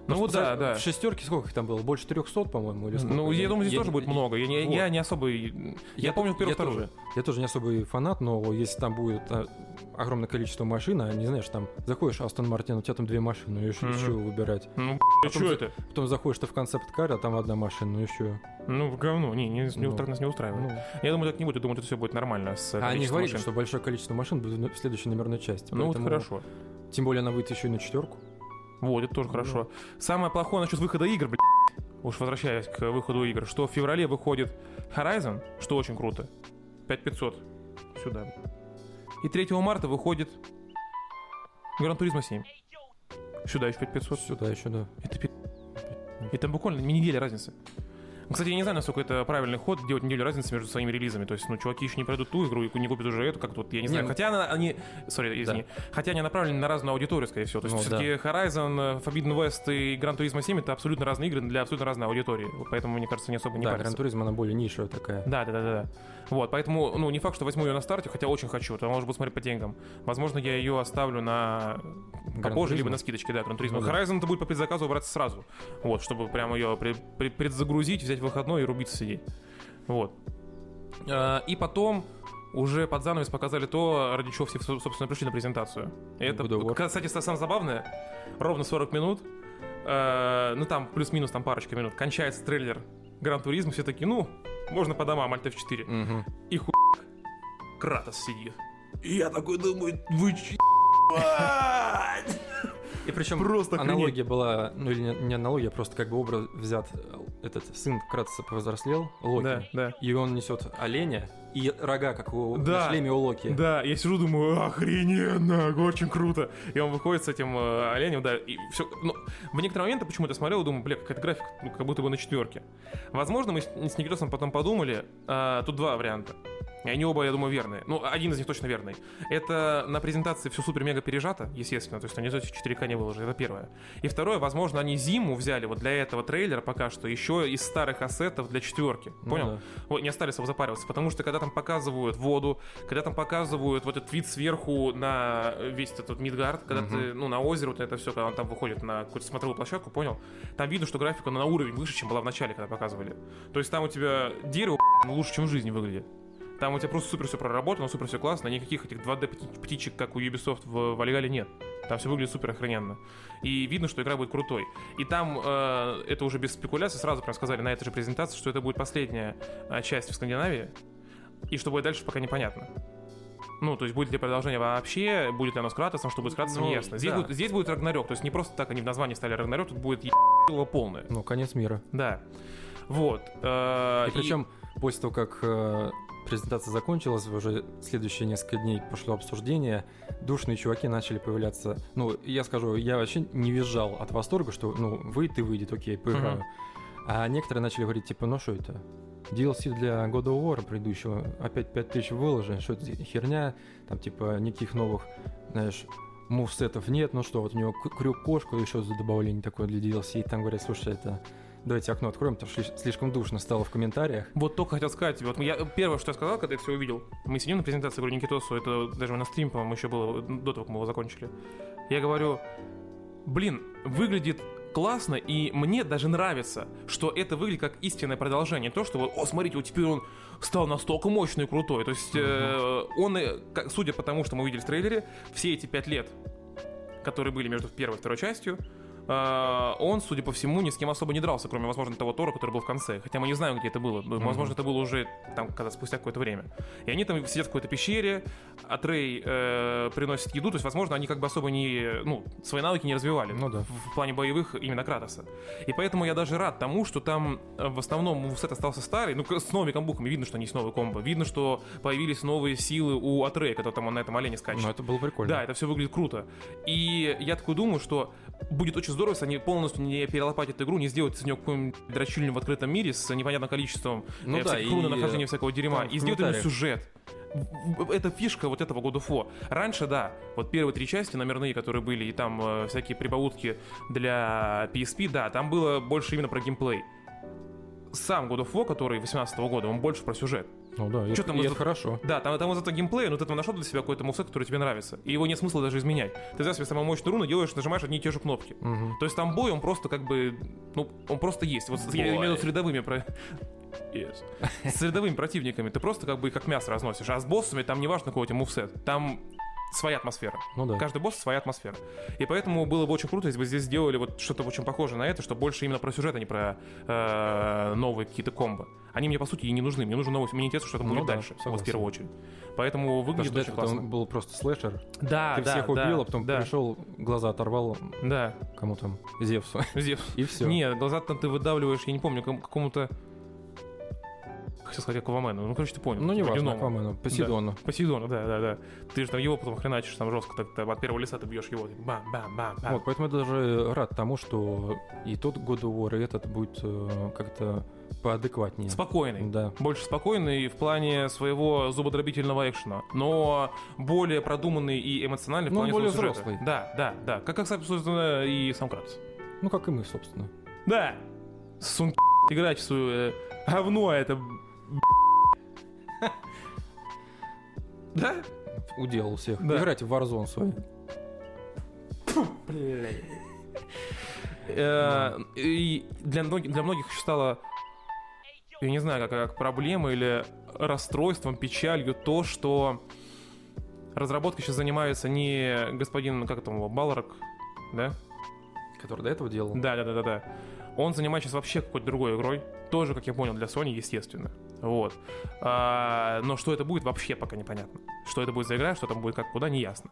Ну вот да, да. В шестерке сколько их там было? Больше 300, по-моему, или сколько? Ну, я думаю, здесь Я- тоже будет много. Я не, Вот. я не особо... Я, помню первую, я тоже, я тоже не особый фанат, но если там будет а, огромное количество машин, а не знаешь, там заходишь Астон Мартин, у тебя там две машины, ну еще Мгм. еще выбирать. Ну, Потом что это? Потом заходишь ты в концепт-кар, а там одна машина, ну еще. Ну, говно. Не, не, не, Ну. нас не устраивает. Ну, Я думаю, так не будет. Я думаю, это все будет нормально с а они говорили, машин. что большое количество машин будет в следующей номерной части. Ну, вот поэтому- хорошо. Тем более она выйдет еще и на четверку. Вот, это тоже хорошо. Самое плохое насчет выхода игр, блядь, уж возвращаясь к выходу игр, что в феврале выходит Horizon, что очень круто. 5500 сюда. И 3 марта выходит Гран Туризма 7. Сюда еще 5500. Сюда еще, да. Это пи- Это буквально не неделя разницы. Кстати, я не знаю, насколько это правильный ход делать неделю разницы между своими релизами. То есть, ну, чуваки еще не пройдут ту игру и не купят уже эту, как вот, я не знаю. Не, Хотя она- они, сори, извини, хотя они направлены на разную аудиторию, скорее всего. То есть, Ну, все-таки Horizon, э, Forbidden West и Gran Turismo 7 это абсолютно разные игры для абсолютно разной аудитории. Поэтому, мне кажется, не особо не да, парятся. Гран Туризм, она более нишевая такая. Да, да, да, да, да. Вот, поэтому, ну, не факт, что возьму ее на старте, хотя очень хочу, то может буду смотреть по деньгам. Возможно, я ее оставлю на попозже, либо на скидочке, да, Гран Туризмо. Ну да. Horizon это будет по предзаказу брать сразу. Вот, чтобы прямо ее предзагрузить, взять выходной и рубиться сидеть. Вот. А, И потом уже под занавес показали то, ради чего все, со- собственно, пришли на презентацию. И это, War. кстати, самое забавное, ровно 40 минут, э, ну там плюс-минус там парочка минут, кончается трейлер Гран Туризма, все такие, ну, можно по домам, Альт F4. Мгм. И хуй Кратос сидит. И я такой думаю, вы че? И причем Просто охренеть. аналогия была, ну или не, не аналогия, просто как бы образ взят, э, этот сын Кратоса повзрослел, Локи, Да, да. и он несет оленя, и рога, как у Да. на шлеме у Локи. Да, я сижу, думаю, охрененно, очень круто. И он выходит с этим э, оленем, да, и все. Ну, в некоторые моменты почему-то смотрел и думаю, бля, какая-то графика, ну, как будто бы на четверке. Возможно, мы с, с Никитосом потом подумали, а, тут два варианта. И они оба, я думаю, верные. Ну, один из них точно верный. Это на презентации все супер-мега пережато, естественно. То есть они в 4К не выложили, это первое. И второе, возможно, они зиму взяли вот для этого трейлера пока что еще из старых ассетов для четверки. Ну Понял? да. Ой, не остались его запариваться, потому что когда там показывают воду, когда там показывают вот этот вид сверху на весь этот Мидгард, когда Мгм. ты, ну, на озеро, вот это все, когда он там выходит на какую-то смотровую площадку, понял? Там видно, что графика ну, на уровень выше, чем была в начале, когда показывали. То есть там у тебя дерево лучше, чем в жизни выглядит. Там у тебя просто супер все проработано, супер все классно, никаких этих 2D пти- птичек, как у Ubisoft в Вальгале, нет. Там все выглядит супер охрененно. И видно, что игра будет крутой. И там, э, это уже без спекуляций, сразу прям сказали на этой же презентации, что это будет последняя э, часть в Скандинавии, и что будет дальше, пока непонятно. Ну, то есть будет ли продолжение вообще, будет ли оно с Кратосом, что будет с Кратосом, Ну, не ясно. Здесь, да. будет, здесь будет Рагнарёк, то есть не просто так они в названии стали Рагнарёк, тут будет ебало полное. Ну, конец мира. Да. Вот. э, И причем после того, как э, презентация закончилась, уже следующие несколько дней пошло обсуждение, душные чуваки начали появляться. Ну, я скажу, я вообще не визжал от восторга, что, ну, выйдет и выйдет, окей, поиграю. Мгм. А некоторые начали говорить, типа, ну что это? DLC для God of War предыдущего, опять 5000 выложено, что это херня, там, типа, никаких новых, знаешь, мувсетов нет, ну что, вот у него крюк-кошку еще за добавление такое для DLC, и там говорят, слушай, это... Давайте окно откроем, потому что сли- слишком душно стало в комментариях. Вот только хотел сказать. Вот я первое, что я сказал, когда я все увидел, мы сидим на презентации, говорю Никитосу, это даже на стрим, по-моему, еще было до того, как мы его закончили. Я говорю, блин, выглядит классно, и мне даже нравится, что это выглядит как истинное продолжение. То, что вот, о, смотрите, вот теперь он стал настолько мощный и крутой. То есть э, он, судя по тому, что мы увидели в трейлере, все эти пять лет, которые были между первой и второй частью, он, судя по всему, ни с кем особо не дрался, кроме, возможно, того Тора, который был в конце. Хотя мы не знаем, где это было. Возможно, это было уже там, когда спустя какое-то время. И они там сидят в какой-то пещере, а Трей э, приносит еду, то есть, возможно, они как бы особо не, ну, свои навыки не развивали Ну да. в, в плане боевых именно Кратоса. И поэтому я даже рад тому, что там э, в основном мувсет остался старый, ну, с новыми комбухами видно, что они есть новые комбо, видно, что появились новые силы у Атрея, когда там он на этом олене скачет. Ну, это было прикольно. Да, это все выглядит круто. И я такой думаю, что будет очень здорово, если они полностью не перелопатят игру, не сделают из нее какую-нибудь дрочильню в открытом мире с непонятным количеством Ну э, да, и, э, нахождения всякого дерьма, там в и сделают именно комментариях. сюжет. Это фишка вот этого God of War. Раньше, да, вот первые три части номерные, которые были, и там э, всякие прибаутки для PSP, да, там было больше именно про геймплей. Сам God of War, который 18 года, он больше про сюжет. Ну да, и, это- там и из- это хорошо. Да, там, там вот это геймплей, но ты там нашел для себя какой-то мувсет, который тебе нравится. И его нет смысла даже изменять. Ты взял себе самую мощную руну, делаешь, нажимаешь одни и те же кнопки. Мгм. То есть там бой, он просто как бы, ну, он просто есть. Вот я имею в виду с рядовыми про... Yes. С рядовыми противниками ты просто как бы как мясо разносишь. А с боссами там не важно, какой у тебя мувсет. Там своя атмосфера. Ну да. Каждый босс своя атмосфера. И поэтому было бы очень круто, если бы здесь сделали вот что-то очень похожее на это, что больше именно про сюжет, а не про э, новые какие-то комбо. Они мне, по сути, и не нужны. Мне нужно новость. Мне интересно, что там Ну будет да, дальше. Вот в согласен. первую очередь. Поэтому выглядит до очень классно. там был просто слэшер. Да, Ты да, всех да, убил, а потом да, пришел, глаза оторвал Да, кому там, Зевсу. Зевс. И все. Нет, глаза там ты выдавливаешь, я не помню, кому- какому-то... Хотел сказать Аквамену. Ну, короче, ты понял. Ну, не важно. Аквамену, Посейдону. Посейдону, да, да, да. Ты же там его потом хреначишь там жестко, так, там, от первого лица ты бьешь его. Бам-бам-бам. Вот, поэтому я даже рад тому, что и тот God of War, и этот будет э, как-то поадекватнее. Спокойный. Да. Больше спокойный в плане своего зубодробительного экшена, но более продуманный и эмоциональный в Ну, плане более своего сюжета. взрослый. Да, да, да. Как, как, собственно, и сам Кратос. Ну, как и мы, собственно. Да. Сунки играть в свое э, говно это... Да? Уделал всех. Да. Играйте в Warzone свой. Э, И для многих, для многих еще стало, я не знаю, как, как проблема или расстройством, печалью то, что разработкой сейчас занимается не господин, как там его, Балрак, да? Который до этого делал. Да, да, да, да, да. Он занимается сейчас вообще какой-то другой игрой. Тоже, как я понял, для Sony, естественно. Вот. А, но что это будет, вообще пока непонятно. Что это будет за игра, что там будет как, куда, не ясно.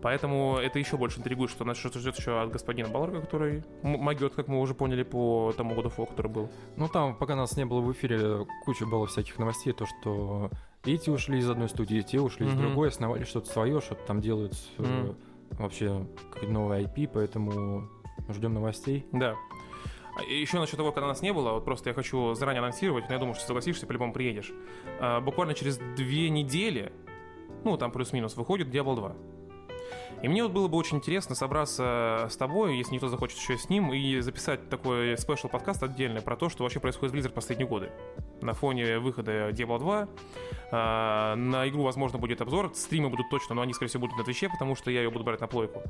Поэтому это еще больше интригует, что нас что-то ждет еще от господина Балрога, который могет, как мы уже поняли, по тому году фо, который был. Ну там, пока нас не было в эфире, куча было всяких новостей, то что эти ушли из одной студии, те ушли из Мгм. другой, основали что-то свое, что-то там делают Мгм. вообще как новый IP, поэтому ждем новостей. Да. Еще насчет того, когда нас не было, вот просто я хочу заранее анонсировать, но я думаю, что согласишься, по-любому приедешь. А, Буквально через две недели, ну, там плюс-минус, выходит Diablo 2. И мне вот было бы очень интересно собраться с тобой, если никто захочет еще с ним, и записать такой спешл подкаст отдельный про то, что вообще происходит в Blizzard последние годы. На фоне выхода Diablo 2. А, на игру, возможно, будет обзор. Стримы будут точно, но они, скорее всего, будут на Твиче, потому что я ее буду брать на плойку.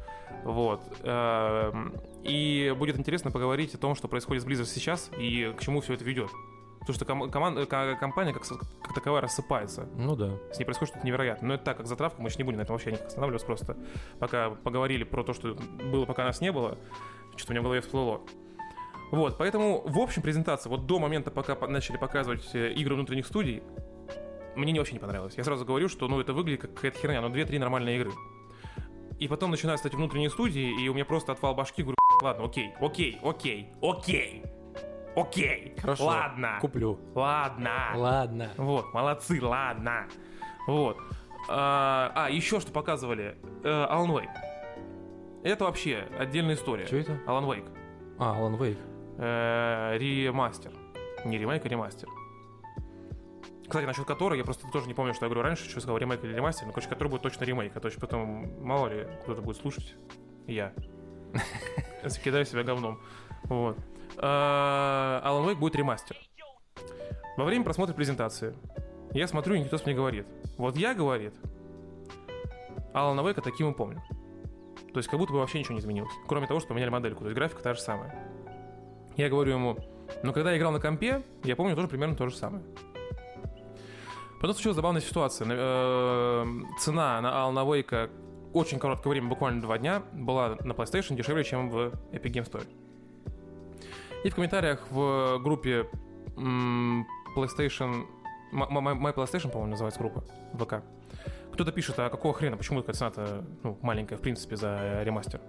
Вот. Эм, И будет интересно поговорить о том, что происходит с Blizzard сейчас и к чему все это ведет. Потому что ком- команда, ка- компания как, как таковая рассыпается. Ну да. С ней происходит что-то невероятное. Но это так, как затравка, мы еще не будем на этом вообще никак останавливаться. Просто пока поговорили про то, что было, пока нас не было, что-то у меня в голове всплыло. Вот, поэтому в общем презентация, вот до момента, пока по- начали показывать э, игры внутренних студий, мне не очень не понравилось. Я сразу говорю, что ну это выглядит как какая-то херня, но 2-3 нормальные игры. И потом начинают стать внутренние студии, и у меня просто отвал башки, говорю, ладно, окей, окей, окей, окей, окей, Хорошо. ладно, Куплю. ладно. Ладно. Вот, молодцы, ладно. Вот. А, а, еще что показывали. Э, Alan Wake. Это вообще отдельная история. Что это? Alan Wake. А, Alan Wake. Э, ремастер. Не ремейк, а ремастер. Кстати, насчет которой, я просто тоже не помню, что я говорю раньше, что сказал ремейк или ремастер, но, короче, который будет точно ремейк, а то есть потом, мало ли, кто-то будет слушать. Я. Закидаю себя говном. Вот. А, Alan Wake будет ремастер. Во время просмотра презентации я смотрю, и никто мне говорит. Вот я, говорит, Алана Вейка таким и помню. То есть как будто бы вообще ничего не изменилось. Кроме того, что поменяли модельку. То есть графика та же самая. Я говорю ему, ну когда я играл на компе, я помню тоже примерно то же самое. Потом случилась забавная ситуация. Э, Цена на Алана Вейка очень короткое время, буквально два дня, была на PlayStation дешевле, чем в Epic Game Store. И в комментариях в группе PlayStation... My PlayStation, по-моему, называется группа ВК. Кто-то пишет, а какого хрена, почему такая цена-то ну, маленькая, в принципе, за ремастер?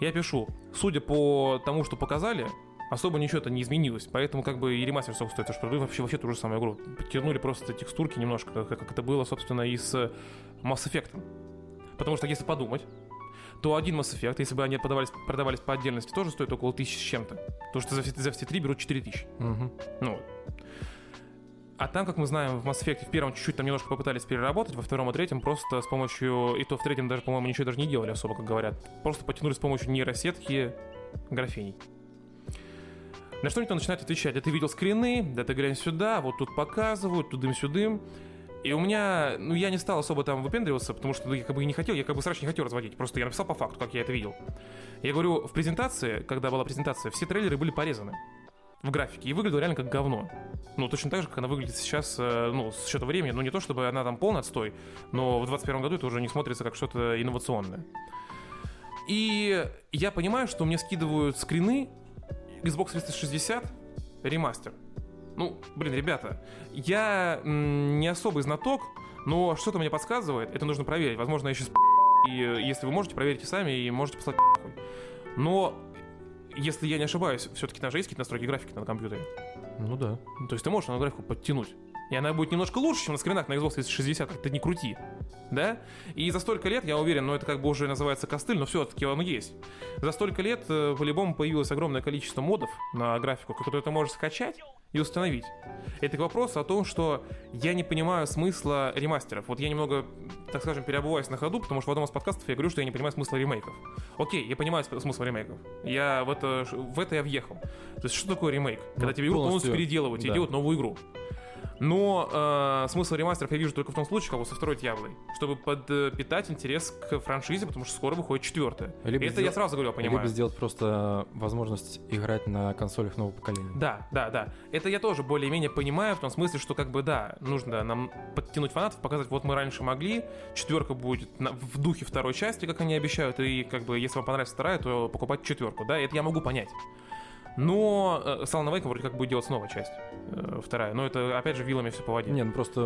Я пишу, судя по тому, что показали, особо ничего-то не изменилось, поэтому как бы и ремастер сколько стоит, что вы вообще, вообще ту же самую игру. Подтянули просто текстурки немножко, как, как это было, собственно, и с Mass Effect. Потому что если подумать, то один Mass Effect, если бы они продавались, продавались по отдельности, тоже стоит около тысячи с чем-то. Потому что за, все- за все три берут 4 тысячи. Мгм. Ну. А там, как мы знаем, в Mass Effect в первом чуть-чуть там немножко попытались переработать, во втором и третьем просто с помощью... И то в третьем даже, по-моему, ничего даже не делали особо, как говорят. Просто потянули с помощью нейросетки графений. На что никто начинает отвечать, да ты видел скрины, да ты глянь сюда, вот тут показывают, тудым-сюдым. И у меня, ну, я не стал особо там выпендриваться, потому что ну, я как бы не хотел, я как бы сразу не хотел разводить. Просто я написал по факту, как я это видел. Я говорю, в презентации, когда была презентация, все трейлеры были порезаны в графике и выглядела реально как говно. Ну, точно так же, как она выглядит сейчас, э, ну, с счета времени. Ну, не то, чтобы она там полный отстой, но в 21 году это уже не смотрится как что-то инновационное. И я понимаю, что мне скидывают скрины Xbox 360 ремастер. Ну, блин, ребята, я не особый знаток, но что-то мне подсказывает, это нужно проверить. Возможно, я сейчас и если вы можете, проверьте сами и можете послать нахуй. Но если я не ошибаюсь, все-таки там же есть какие-то настройки графики на компьютере. Ну да. То есть ты можешь на графику подтянуть. И она будет немножко лучше, чем на скринах на Xbox 360, как ты не крути. Да? И за столько лет, я уверен, ну это как бы уже называется костыль, но все-таки он есть. За столько лет э, по-любому появилось огромное количество модов на графику, которые ты можешь скачать и установить. Это к вопросу о том, что я не понимаю смысла ремастеров. Вот я немного, так скажем, переобуваюсь на ходу, потому что в одном из подкастов я говорю, что я не понимаю смысла ремейков. Окей, я понимаю смысл ремейков. Я в это, в это я въехал. То есть что такое ремейк? Когда Ну, тебе игру полностью полностью, переделывают и да. делают новую игру. Но э, смысл ремастеров я вижу только в том случае, как вот со второй Дьяволой, чтобы подпитать интерес к франшизе, потому что скоро выходит четвертая. Либо Это я сделать- сразу говорю, понимаю. Либо сделать просто возможность играть на консолях нового поколения. Да, да, да. Это я тоже более-менее понимаю в том смысле, что как бы да, нужно нам подтянуть фанатов, показать, вот мы раньше могли, четверка будет на- в духе второй части, как они обещают, и как бы если вам понравится вторая, то покупать четверку, да, это я могу понять. Но э, с Alan Wake вроде как будет делать снова часть, э, вторая. Но это, опять же, вилами все по воде. Не, ну просто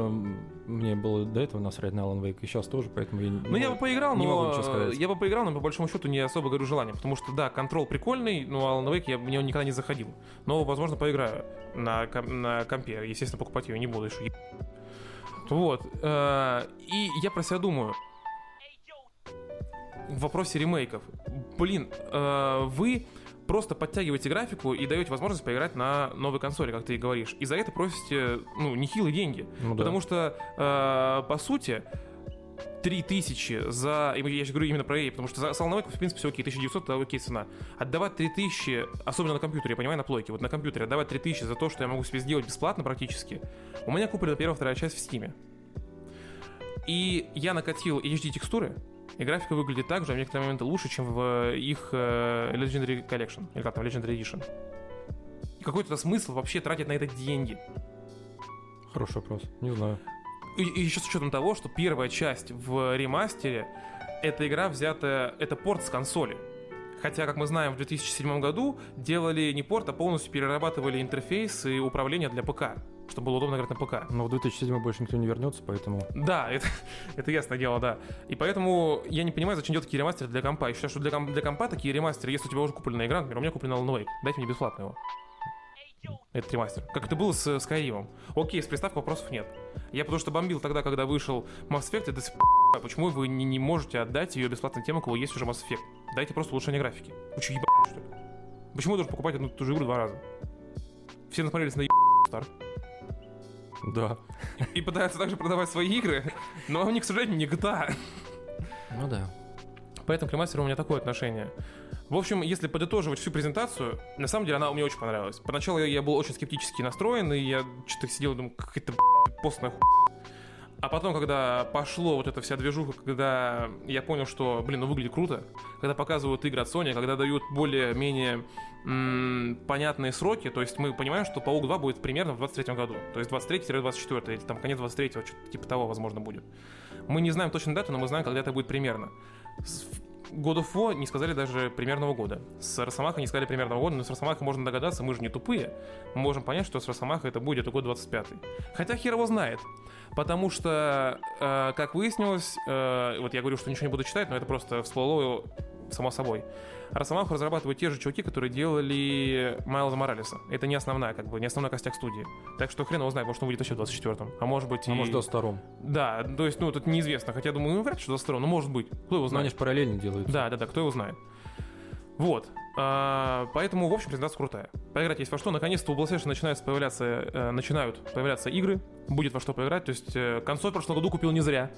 мне было до этого насрать на Alan Wake, и сейчас тоже, поэтому я не Ну, я бы поиграл, не могу но ничего сказать. я бы поиграл, но по большому счету не особо говорю желание, потому что, да, контрол прикольный, но Alan Wake я, мне он никогда не заходил. Но, возможно, поиграю на, ком- на компе. Естественно, покупать ее не буду еще. Вот. э, И я про себя думаю. В вопросе ремейков. Блин, вы просто подтягиваете графику и даете возможность поиграть на новой консоли, как ты и говоришь. И за это просите, ну, нехилые деньги. Ну да. Потому что, э, по сути, 3000 за... Я сейчас говорю именно про EA, потому что за Wake, в принципе, все окей, 1900 это окей цена. Отдавать 3000, особенно на компьютере, я понимаю, на плойке, вот на компьютере, отдавать 3000 за то, что я могу себе сделать бесплатно практически. У меня куплена первая, вторая часть в Steam. И я накатил HD-текстуры, и графика выглядит так же, а в некоторые моменты лучше, чем в их э, Legendary Collection, или как там, Legendary Edition. И какой-то смысл вообще тратить на это деньги. Хороший вопрос. Не знаю. И, и еще с учетом того, что первая часть в ремастере эта игра взята, это порт с консоли. Хотя, как мы знаем, в 2007 году делали не порт, а полностью перерабатывали интерфейс и управление для ПК, чтобы было удобно играть на ПК. Но в 2007 больше никто не вернется, поэтому... Да, это, это ясное дело, да. И поэтому я не понимаю, зачем делать такие ремастеры для компа. Я считаю, что для, для компа такие ремастеры, если у тебя уже куплена игра, например, у меня куплен Alan Wake, дайте мне бесплатно его. Этот ремастер. Как это было с Skyrim. Окей, с приставкой вопросов нет. Я потому что бомбил тогда, когда вышел Mass Effect, не понимаю, почему вы не, не можете отдать ее бесплатно тем, у кого есть уже Mass Effect. Дайте просто улучшение графики. Вы что, ебать, что ли? Почему я должен покупать одну и ту же игру два раза? Все насмотрелись на Star Да. и пытаются также продавать свои игры, но они, к сожалению, не GTA. Ну да. Поэтому к ремастеру у меня такое отношение. В общем, если подытоживать всю презентацию, на самом деле она мне очень понравилась. Поначалу я, я был очень скептически настроен, и я что-то сидел и думал, какая-то постная ху... А потом, когда пошло вот эта вся движуха, когда я понял, что, блин, ну выглядит круто, когда показывают игры от Sony, когда дают более-менее понятные сроки, то есть мы понимаем, что Паук 2 будет примерно в 23 году, то есть 23-24, или там конец 23-го, что-то типа того, возможно, будет. Мы не знаем точно дату, но мы знаем, когда это будет примерно. God of War не сказали даже примерного года. С Росомаха не сказали примерного года, но с Росомаха можно догадаться, мы же не тупые. Мы можем понять, что с Росомаха это будет год 25 Хотя хер его знает. Потому что, э, как выяснилось, э, вот я говорю, что ничего не буду читать, но это просто всплыло само собой. Росомаху разрабатывают те же чуваки, которые делали Майлза Моралеса. Это не основная, как бы, не основной костяк студии. Так что хрен его знает, может он выйдет еще в 24-м. А может быть А и... может, до втором. Да, то есть, ну, тут неизвестно. Хотя, думаю, ну, вряд ли, что 22 но может быть. Кто его Но знает? они же параллельно делают. Да, да, да, кто его знает. Вот. А, поэтому, в общем, презентация крутая. Поиграть есть во что. Наконец-то у PlayStation начинают появляться, э, начинают появляться игры. Будет во что поиграть. То есть э, консоль в прошлом году купил не зря.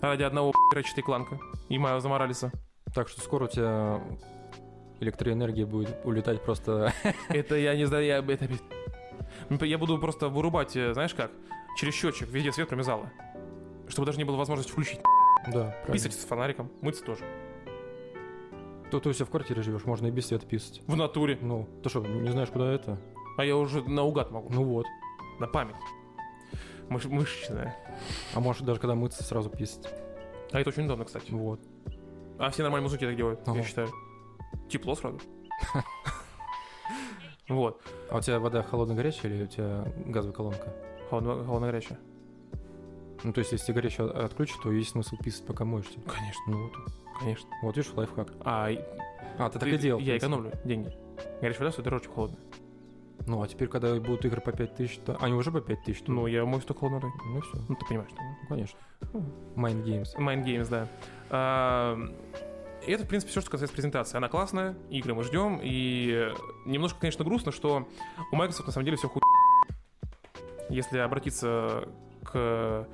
Ради одного Ratchet Кланка и Майлза Моралеса. Так что скоро у тебя электроэнергия будет улетать просто... Это я не знаю, я, это, я буду просто вырубать, э, знаешь как, через счетчик везде свет, кроме зала. Чтобы даже не было возможности включить. Да, Писать с фонариком, мыться тоже. То ты у себя в квартире живешь, можно и без света писать. В натуре. Ну, ты что, не знаешь, куда это? А я уже наугад могу. Ну вот. На память. Мыш- мышечная. А можешь даже когда мыться, сразу писать. А это очень удобно, кстати. Вот. А все нормальные музыки так делают, я считаю. Тепло сразу. Вот. А у тебя вода холодно-горячая или у тебя газовая колонка? Холодно- Холодно-горячая. Ну, то есть, если горячую от- отключить, то есть смысл писать, пока моешься. Конечно, Ну, вот. конечно. Вот видишь, лайфхак. А, А, ты так ты- и делал. Я экономлю деньги. Горячая вода стоит дороже, чем холодная. Ну, а теперь, когда будут игры по 5000, то... Они уже по 5000, то... Ну, я мою только холодной ну все, Ну, ты понимаешь, что... ну, конечно. Mind Games. Mind Games, да. А, это, в принципе, все, что касается презентации. Она классная, игры мы ждем, и немножко, конечно, грустно, что у Microsoft на самом деле все хуй. Если обратиться к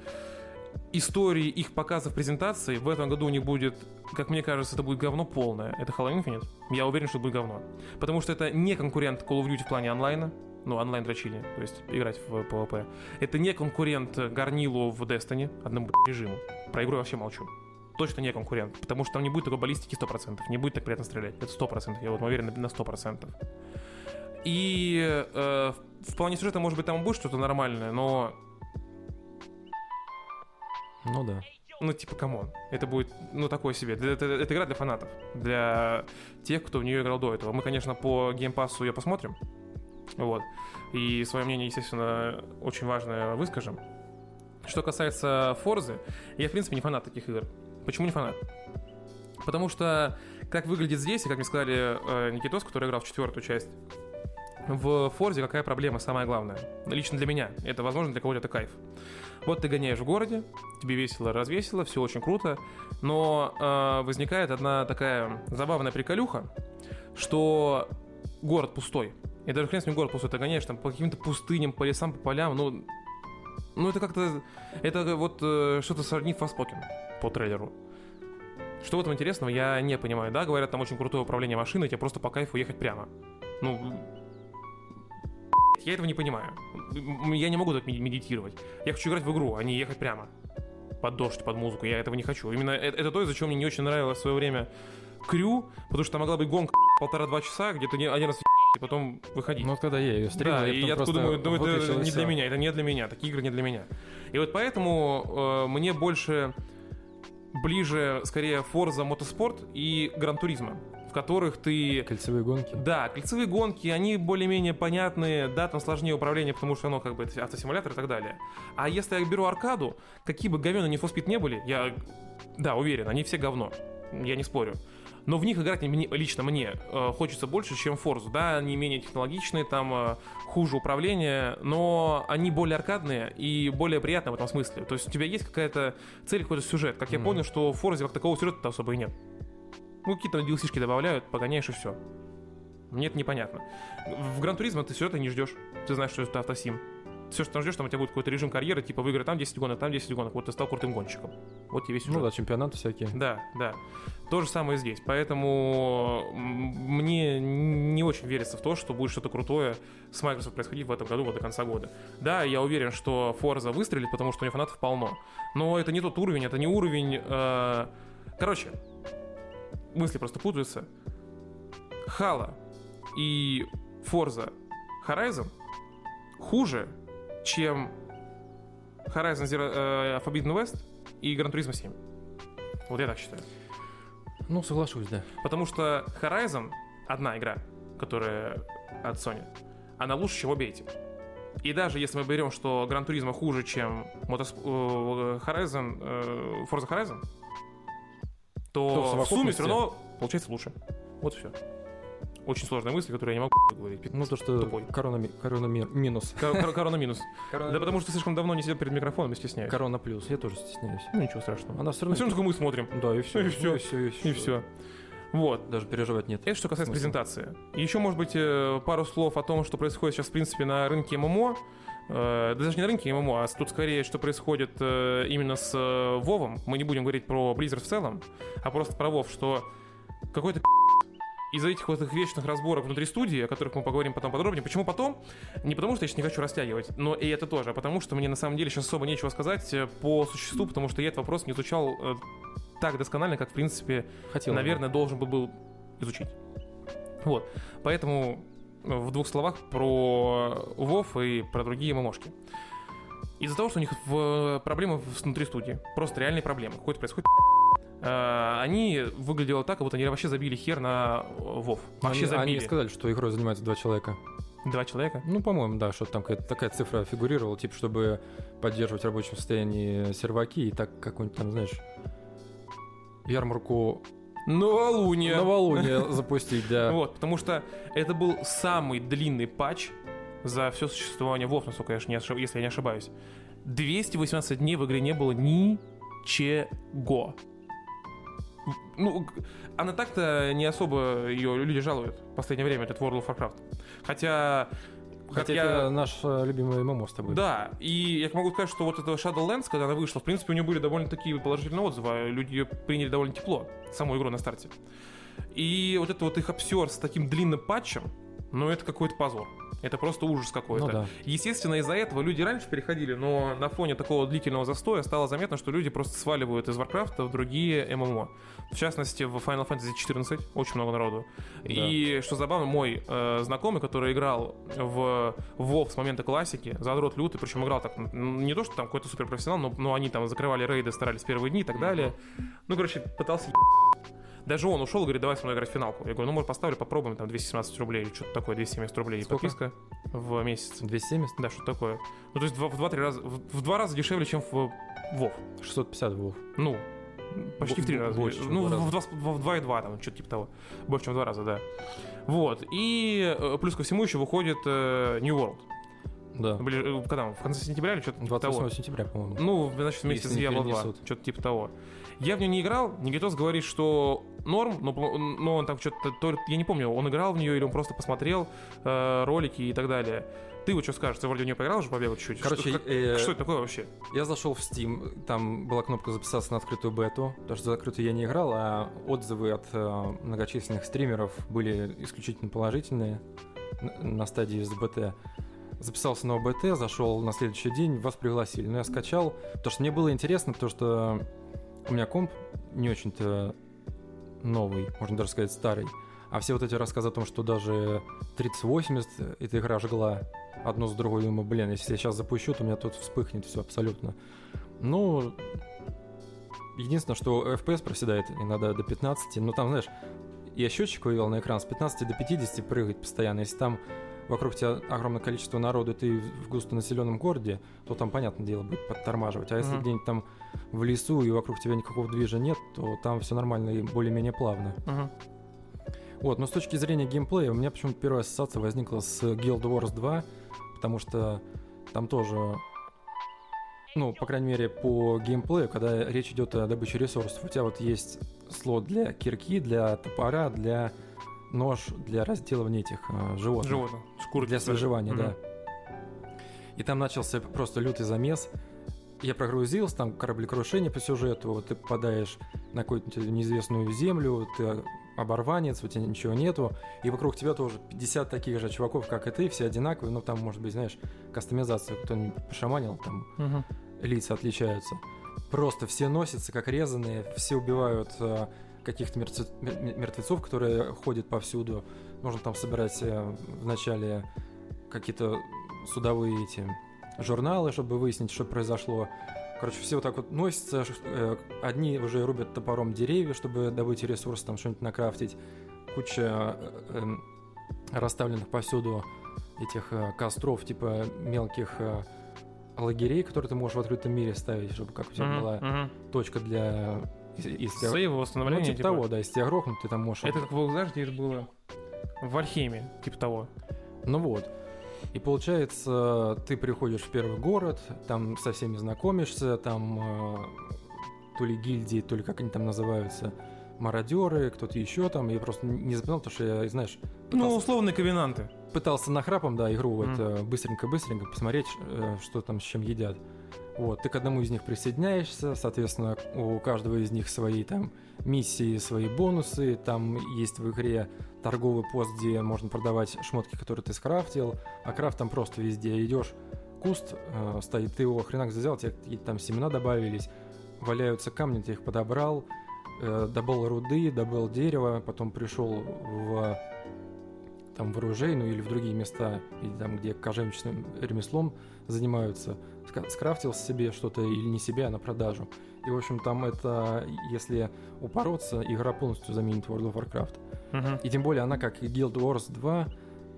истории их показов презентаций, в этом году не будет, как мне кажется, это будет говно полное. Это Halo Infinite. Я уверен, что это будет говно. Потому что это не конкурент Call of Duty в плане онлайна, ну, онлайн дрочили, то есть играть в PvP. Это не конкурент Гарнилу в Destiny, одному режиму. Про игру я вообще молчу. Точно не конкурент, потому что там не будет такой баллистики 100%, не будет так приятно стрелять. Это 100%, я вот уверен на 100%. И э, в плане сюжета, может быть, там будет что-то нормальное, но Ну да. ну, типа, come on. Это будет, ну, такое себе. Это, это- это игра для фанатов. Для тех, кто в нее играл до этого. Мы, конечно, по Game Pass у ее посмотрим. Вот. И свое мнение, естественно, очень важное выскажем. Что касается Форзы, я, в принципе, не фанат таких игр. Почему не фанат? Потому что, как выглядит здесь, и как мне сказали э, Никитос, который играл в четвертую часть, в Форзе какая проблема самая главная? Лично для меня. Это, возможно, для кого-то это кайф. Вот ты гоняешь в городе, тебе весело, развесело, все очень круто, но э, возникает одна такая забавная приколюха, что город пустой. И даже хрен с ним город пустой, ты гоняешь там по каким-то пустыням, по лесам, по полям, ну... Ну, это как-то... Это вот э, что-то сродни Фаспокен по трейлеру. Что в этом интересного, я не понимаю. Да, говорят, там очень крутое управление машиной, тебе просто по кайфу ехать прямо. Ну, я этого не понимаю. Я не могу так медитировать. Я хочу играть в игру, а не ехать прямо. Под дождь, под музыку. Я этого не хочу. Именно э- это то, из-за чего мне не очень нравилось в свое время Крю, потому что там могла быть гонка полтора-два часа, где-то один раз и потом выходить. Ну вот когда я ее стримил, Да, я и я просто думаю, ну это не для меня, это не для меня, такие игры не для меня. И вот поэтому э, мне больше ближе, скорее, Forza Motorsport и Gran Turismo, в которых ты... Кольцевые гонки. Да, кольцевые гонки, они более-менее понятные, да, там сложнее управление, потому что оно как бы это автосимулятор и так далее. А если я беру аркаду, какие бы говёны for Speed не были, я, да, уверен, они все говно, я не спорю. Но в них играть мне- лично мне э, хочется больше, чем в Forza. Да, они менее технологичные, там э, хуже управление, но они более аркадные и более приятные в этом смысле. То есть у тебя есть какая-то цель, какой-то сюжет. Как я Мгм. понял, что в Forza как такового сюжета особо и нет. Ну, какие-то DLC-шки добавляют, погоняешь и все. Мне это непонятно. В Гран Туризмо ты сюжета не ждешь. Ты знаешь, что это автосим. Все, что там ждешь, там у тебя будет какой-то режим карьеры, типа выиграй там 10 гонок, там 10 гонок. Вот ты стал крутым гонщиком. Вот тебе весь сюжет. Ну да, чемпионаты всякие. Да, да. То же самое здесь. Поэтому мне не очень верится в то, что будет что-то крутое с Microsoft происходить в этом году, вот до конца года. Да, я уверен, что Forza выстрелит, потому что у нее фанатов полно. Но это не тот уровень, это не уровень... э, Короче, мысли просто путаются. Halo и Forza Horizon хуже, чем Horizon Zero, э, Forbidden West и Gran Turismo 7. Вот я так считаю. Ну, соглашусь, да. Потому что Horizon одна игра, которая от Sony, она лучше, чем обе эти. И даже если мы берем, что Gran Turismo хуже, чем Мотос- э, Horizon, э, Forza Horizon, То в сумме все равно получается лучше. Вот и все. Очень сложная мысль, которую я не могу говорить. Ну, то, что Тупой. корона, корона ми- минус. Кор- кор- Корона минус. Да потому что слишком давно не сидел перед микрофоном и стесняюсь. Корона плюс. Я тоже стесняюсь. Ну ничего страшного. Она все Ну равно... все равно мы смотрим. Да, и все. И всё. И все, И все. Вот. Даже переживать нет. Это что касается Смысл? презентации. Еще, может быть, э, пару слов о том, что происходит сейчас, в принципе, на рынке ММО. Э, да даже не на рынке ММО, а тут скорее, что происходит э, именно с э, Вовом. Мы не будем говорить про Blizzard в целом, а просто про Вов, что какой-то из-за этих вот их вечных разборок внутри студии, о которых мы поговорим потом подробнее. Почему потом? Не потому, что я сейчас не хочу растягивать, но и это тоже, а потому что мне на самом деле сейчас особо нечего сказать э, по существу, потому что я этот вопрос не изучал э, так досконально, как, в принципе, Хотел. бы. наверное, должен бы был изучить. Вот. Поэтому в двух словах про Вов и про другие ММОшки. Из-за того, что у них в проблемы внутри студии, просто реальные проблемы, какой-то происходит э, они выглядело так, как будто они вообще забили хер на э, Вов. Вообще они, они забили. сказали, что игрой занимаются два человека. Два человека. Ну, по-моему, да, что-то там какая-то такая цифра фигурировала, типа, чтобы поддерживать в рабочем состоянии серваки и так какую-нибудь там, знаешь, ярмарку Новолуние. новолуния запустить, да. Вот, потому что это был самый длинный патч за все существование Вов, насколько я не ошиб- если я не ошибаюсь. 218 дней в игре не было ничего. Ну, она так-то не особо ее люди жалуют в последнее время, этот World of Warcraft. Хотя... Хотя я- это наш э, любимый ММО с тобой. да, и я могу сказать, что вот эта Shadowlands, когда она вышла, в принципе, у нее были довольно такие положительные отзывы, а люди ее приняли довольно тепло, саму игру на старте. И вот это вот их обсер с таким длинным патчем, ну это какой-то позор. Это просто ужас какой-то. Ну да. Естественно, из-за этого люди раньше переходили, но на фоне такого длительного застоя стало заметно, что люди просто сваливают из Warcraft в другие ММО. В частности, в Final Fantasy 14 очень много народу. И что забавно, мой э, знакомый, который играл в WoW с момента классики, задрот лютый, причем играл так, не то, что там какой-то суперпрофессионал, но, но они там закрывали рейды, старались первые дни и так далее. Ну, короче, пытался даже он ушел и говорит, давай со мной играть в финалку. Я говорю, ну, может, поставлю, попробуем, там, 217 рублей или что-то такое, 270 рублей Сколько? подписка в месяц. 270? Да, что такое. Ну, то есть в два-три раза, в, два раза дешевле, чем в Вов. 650 Вов. Ну, почти в три раза. больше, ну, в два в, два, с- в два и два, там, что-то типа того. Больше, чем в два раза, да. Вот. И э, плюс ко всему еще выходит э, New World. Да. Бли- э, Когда? В конце сентября или что-то типа 28 того? сентября, по-моему. Ну, значит, вместе с Diablo 2. перенесут. Что-то типа того. Я в нее не играл. Никитос говорит, что норм, но, но он там что-то... Я не помню, он играл в нее или он просто посмотрел э, ролики и так далее. Ты вот что скажешь? Ты вроде в нее поиграл уже, побегал чуть-чуть. Короче, что, как- э, что это такое вообще? Я зашел в Steam, там была кнопка записаться на открытую бету, потому что за закрытую я не играл, а отзывы от э, многочисленных стримеров были исключительно положительные на, стадии с БТ. Записался на ОБТ, зашел на следующий день, вас пригласили. Но я скачал, потому что мне было интересно, потому что у меня комп не очень-то новый, можно даже сказать старый. А все вот эти рассказы о том, что даже 3080 эта игра жгла одно за другой, думаю, блин, если я сейчас запущу, то у меня тут вспыхнет все абсолютно. Ну, единственное, что FPS проседает иногда до 15, но там, знаешь, я счетчик вывел на экран с 15 до 50 прыгать постоянно. Если там вокруг тебя огромное количество народу, и ты в густонаселенном городе, то там, понятное дело, будет подтормаживать. А если Мгм. где-нибудь там в лесу и вокруг тебя никакого движа нет, то там все нормально и более-менее плавно. Мгм. Вот, но с точки зрения геймплея, у меня почему-то первая ассоциация возникла с Guild Wars 2, потому что там тоже, ну, по крайней мере, по геймплею, когда речь идет о добыче ресурсов, у тебя вот есть слот для кирки, для топора, для нож, для разделывания этих э, животных. Животных. Шкуры. Для свежевания, да. И там начался просто лютый замес. Я прогрузился, там кораблекрушение по сюжету, ты попадаешь на какую-то неизвестную землю, ты оборванец, у тебя ничего нету, и вокруг тебя тоже 50 таких же чуваков, как и ты, все одинаковые, но там, может быть, знаешь, кастомизация, кто-нибудь пошаманил, там Мгм. лица отличаются. Просто все носятся как резаные, все убивают э, каких-то мертвецов, которые ходят повсюду. Нужно там собирать э, вначале какие-то судовые эти журналы, чтобы выяснить, что произошло. Короче, все вот так вот носятся. э, Одни уже рубят топором деревья, чтобы добыть ресурсы, там что-нибудь накрафтить. Куча э, эм, расставленных повсюду этих костров, типа мелких лагерей, которые ты можешь в открытом мире ставить, чтобы как у тебя была точка для... Если тебя- Сейва, ну, типа типа. того, да, если тебя грохнут, ты там можешь... Это как вы знаешь, где это было? В Альхеме, типа того. Ну вот. И получается, ты приходишь в первый город, там со всеми знакомишься, там э, то ли гильдии, то ли как они там называются, мародеры, кто-то еще там. Я просто не запоминал, потому что я, знаешь, Ну, пытался, условные ковенанты. пытался нахрапом, да, игру вот, э, быстренько-быстренько посмотреть, э, что там с чем едят. Вот, ты к одному из них присоединяешься, соответственно, у каждого из них свои там миссии, свои бонусы, там есть в игре торговый пост, где можно продавать шмотки, которые ты скрафтил, а крафт там просто везде. Идешь, куст э, стоит, ты его хренак взял, тебе там семена добавились, валяются камни, ты их подобрал, э, добыл руды, добыл дерево, потом пришел в там в оружейную или в другие места, или там, где кожевничным ремеслом занимаются, скрафтил себе что-то или не себе, а на продажу. И, в общем, там это, если упороться, игра полностью заменит World of Warcraft. Мгм. И тем более она, как и Guild Wars 2,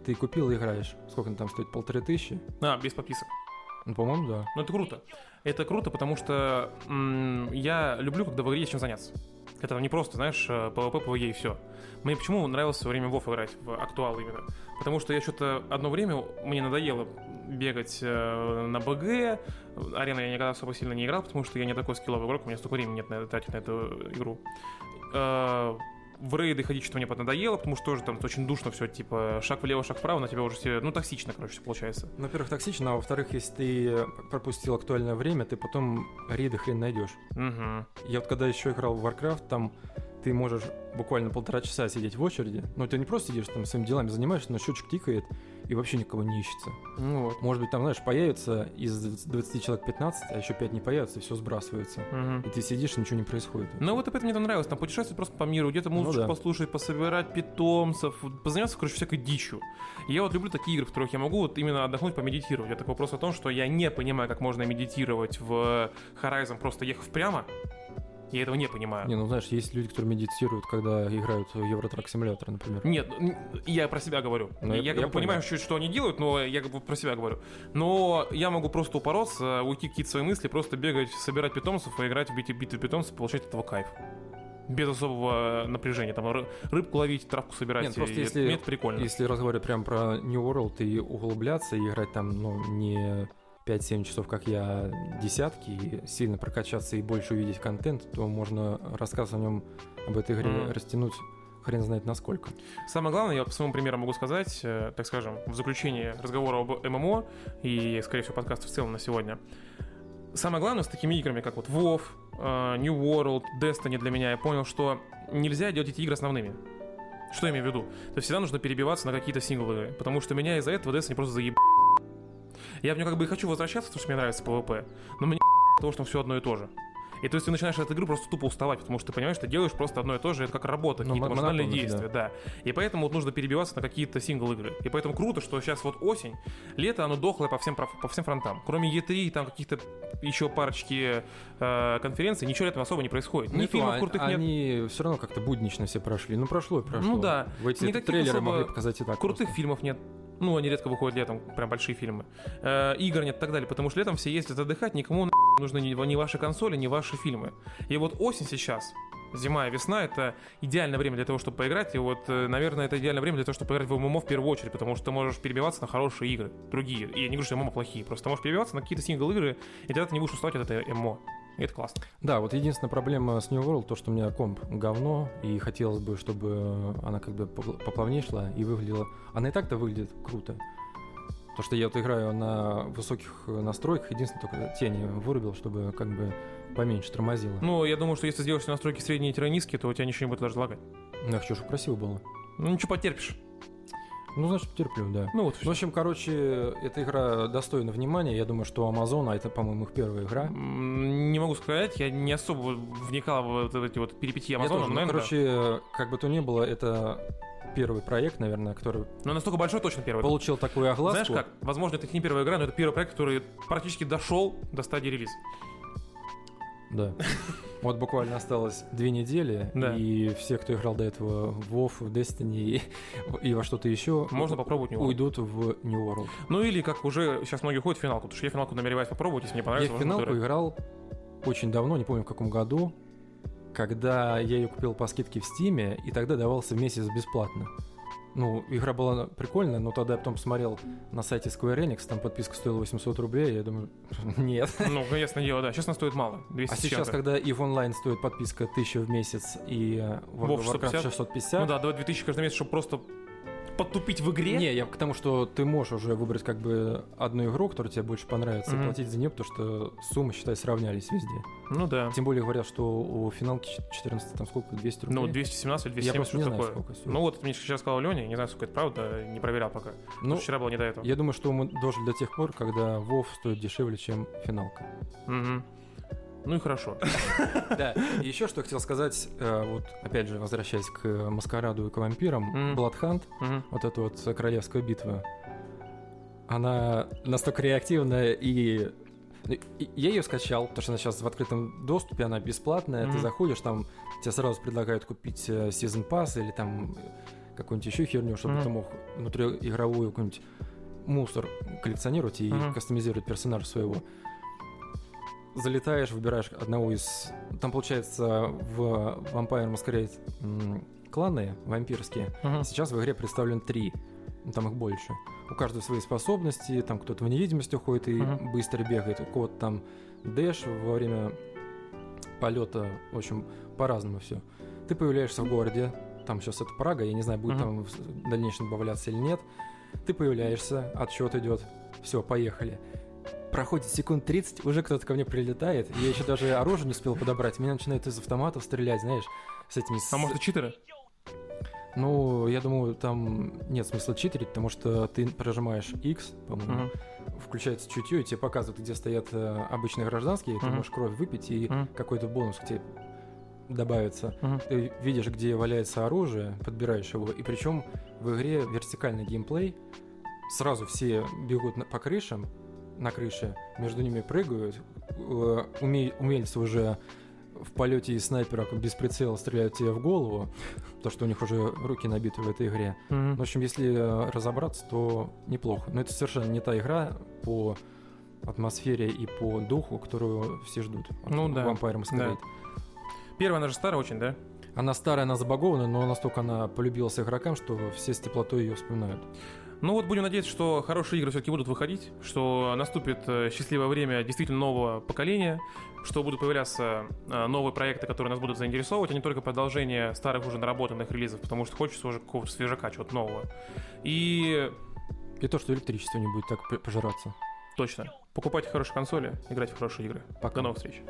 ты купил и играешь. Сколько она там стоит? Полторы тысячи? А, без подписок. Ну, по-моему, да. Ну, это круто. Это круто, потому что м, я люблю, когда в игре есть чем заняться. Это не просто, знаешь, э, PvP, PvE и все. Мне почему нравилось в свое время в WoW играть, в актуал именно? Потому что я что-то одно время, мне надоело бегать э, на БГ, арена я никогда особо сильно не играл, потому что я не такой скилловый игрок, у меня столько времени нет на тратить на эту игру. Э, в рейды ходить что-то мне поднадоело, потому что тоже там очень душно все, типа шаг влево, шаг вправо, на тебя уже все, ну, токсично, короче, всё получается. Ну, Во-первых, токсично, а во-вторых, если ты пропустил актуальное время, ты потом рейды хрен найдешь. Угу. Я вот когда еще играл в Warcraft, там ты можешь буквально полтора часа сидеть в очереди. Но ты не просто сидишь там своими делами занимаешься, но счетчик тикает, и вообще никого не ищется. Ну вот. Может быть, там, знаешь, появится из 20 человек 15, а еще 5 не появится, и все сбрасывается. Мгм. И ты сидишь, и ничего не происходит. Ну вот и поэтому мне там нравилось, там путешествовать просто по миру, где-то Ну музычку да. послушать, пособирать питомцев, позаниматься, короче, всякой дичью. И я вот люблю такие игры, в которых я могу вот именно отдохнуть, помедитировать. Это вопрос о том, что я не понимаю, как можно медитировать в Horizon, просто ехав прямо. Я этого не понимаю. Не, ну знаешь, есть люди, которые медитируют, когда играют в Евротрак симулятор, например. Нет, я про себя говорю. Ну, я я- я понимаю, что, что они делают, но я как бы про себя говорю. Но я могу просто упороться, уйти какие-то свои мысли, просто бегать, собирать питомцев и играть в битвы, битвы питомцев, получать от этого кайф. Без особого напряжения. Там ры- рыбку ловить, травку собирать. Нет, просто и если- это прикольно. Если разговаривать прям про New World и углубляться, и играть там, ну, не 5-7 часов, как я, десятки, и сильно прокачаться и больше увидеть контент, то можно рассказ о нем, об этой игре Мгм. растянуть хрен знает насколько. Самое главное, я по своему примеру могу сказать, э, так скажем, в заключение разговора об ММО и, скорее всего, подкаста в целом на сегодня. Самое главное с такими играми, как вот WoW, э, New World, Destiny для меня, я понял, что нельзя делать эти игры основными. Что я имею в виду? То есть всегда нужно перебиваться на какие-то синглы, потому что меня из-за этого Destiny просто заеб... Я в нее как бы и хочу возвращаться, потому что мне нравится PvP, но мне того, что все одно и то же. И то есть ты начинаешь от игры просто тупо уставать, потому что ты понимаешь, что ты делаешь просто одно и то же, это как работа, Ну, какие-то машинальные действия, да. И поэтому вот нужно перебиваться на какие-то сингл-игры. И поэтому круто, что сейчас вот осень, лето, оно дохлое по всем, по всем фронтам. Кроме E3 и там каких-то еще парочки э, конференций, ничего летом особо не происходит. Ни Ну, и то, фильмов а- крутых нет, Они все равно как-то буднично все прошли. Ну, прошло и прошло. Ну да. В эти Никаких трейлеры особо могли показать и так. крутых просто. фильмов нет. Ну, они редко выходят летом, прям большие фильмы. Э, игр нет и так далее, потому что летом все ездят отдыхать, никому на нужны ни, ни ваши консоли, ни ваши фильмы. И вот осень сейчас, зима и весна, это идеальное время для того, чтобы поиграть. И вот, э, наверное, это идеальное время для того, чтобы поиграть в ММО в первую очередь, потому что ты можешь перебиваться на хорошие игры, другие. И я не говорю, что ММО плохие, просто ты можешь перебиваться на какие-то сингл-игры, и тогда ты не будешь уставать от этой ММО. И это классно. Да, вот единственная проблема с New World, то, что у меня комп говно, и хотелось бы, чтобы она как бы попл- поплавнее шла и выглядела... Она и так-то выглядит круто. То, что я вот играю на высоких настройках, единственное, только тени вырубил, чтобы как бы поменьше тормозило. Ну, я думаю, что если сделаешь настройки средние-низкие, то у тебя ничего не будет даже лагать. Ну, я хочу, чтобы красиво было. Ну, ничего потерпишь. Ну, значит, терплю, да. Ну, вот В общем, короче, эта игра достойна внимания. Я думаю, что Amazon, а это, по-моему, их первая игра. Не могу сказать, я не особо вникал в эти вот перипетии но, ну, короче, как бы то ни было, это первый проект, наверное, который Но настолько большой точно первый. получил такую огласку. Знаешь как? Возможно, это не первая игра, но это первый проект, который практически дошел до стадии релиза. Да. Вот буквально осталось две недели, Да. и все, кто играл до этого в WoW, в Destiny и, и во что-то еще, Можно попробовать него. уйдут в New World. Ну или как уже сейчас многие ходят в финалку, потому что я финалку намереваюсь попробовать, если мне Я понравится. в возможно, финалку выберу. играл очень давно, не помню в каком году, когда я ее купил по скидке в Стиме, и тогда давался месяц бесплатно. Ну, игра была прикольная, но тогда я потом посмотрел на сайте Square Enix, там подписка стоила 800 рублей, я думаю, нет. Ну, ясное дело, да. Сейчас она стоит мало. 200 А сейчас, когда и в онлайн стоит подписка 1000 в месяц, и э, of Warcraft 650? 650, Ну да, давай 2000 каждый месяц, чтобы просто подтупить в игре. Не, я к тому, что ты можешь уже выбрать как бы одну игру, которая тебе больше понравится, Мгм. и платить за нее, потому что суммы, считай, сравнялись везде. Ну да. Тем более говорят, что у финалки 14, там сколько, 200 рублей? Ну, 217 или Я 270, просто не знаю, такое. сколько. Ну вот, мне сейчас сказал Леня, не знаю, сколько это правда, не проверял пока. Ну, Вчера было не до этого. я думаю, что мы дожили до тех пор, когда WoW стоит дешевле, чем финалка. Мгм. Ну и хорошо. Да, еще что хотел сказать, э, вот опять же, возвращаясь к Маскараду и к вампирам, Мгм. вот эта вот королевская битва, она настолько реактивная и... ну, и Я ее скачал, потому что она сейчас в открытом доступе, она бесплатная, ты Мгм. заходишь, там тебе сразу предлагают купить э, Season Pass или там какую-нибудь еще херню, чтобы Мгм. ты мог внутриигровую какой-нибудь мусор коллекционировать и Мгм. кастомизировать персонажа своего. Залетаешь, выбираешь одного из... Там, получается, в Vampire Masquerade кланы вампирские, Мгм. Сейчас в игре представлен три. Ну, Там их больше. У каждого свои способности, там кто-то в невидимости уходит и Мгм. быстро бегает, у кого-то там дэш во время полета, в общем, по-разному все. Ты появляешься в городе, там сейчас это Прага, я не знаю, будет Мгм. там в дальнейшем добавляться или нет. Ты появляешься, отсчет идет, все, поехали. Проходит секунд 30, уже кто-то ко мне прилетает, я еще даже оружие не успел подобрать, меня начинают из автоматов стрелять, знаешь. с этими... А может, читеры? Ну, я думаю, там нет смысла читерить, потому что ты прожимаешь X, по-моему, Мгм. включается чутье, и тебе показывают, где стоят э, обычные гражданские, и ты можешь кровь выпить, и Мгм. какой-то бонус к тебе добавится. Мгм. Ты видишь, где валяется оружие, подбираешь его, и причем в игре вертикальный геймплей, сразу все бегут на- по крышам, на крыше, между ними прыгают, э, уме- умельцы уже в полете из снайпера без прицела стреляют тебе в голову, то, что у них уже руки набиты в этой игре. Мгм. В общем, если э, разобраться, то неплохо. Но это совершенно не та игра по атмосфере и по духу, которую все ждут. Ну да, Vampire Masquerade. Первая, она же старая очень, да? Она старая, она забагована, но настолько она полюбилась игрокам, что все с теплотой ее вспоминают. Ну вот будем надеяться, что хорошие игры все-таки будут выходить, что наступит э, счастливое время действительно нового поколения, что будут появляться э, новые проекты, которые нас будут заинтересовывать, а не только продолжение старых уже наработанных релизов, потому что хочется уже какого-то свежака, чего-то нового. И И то, что электричество не будет так пожираться. точно, покупайте хорошие консоли, играйте в хорошие игры. Пока. До новых встреч.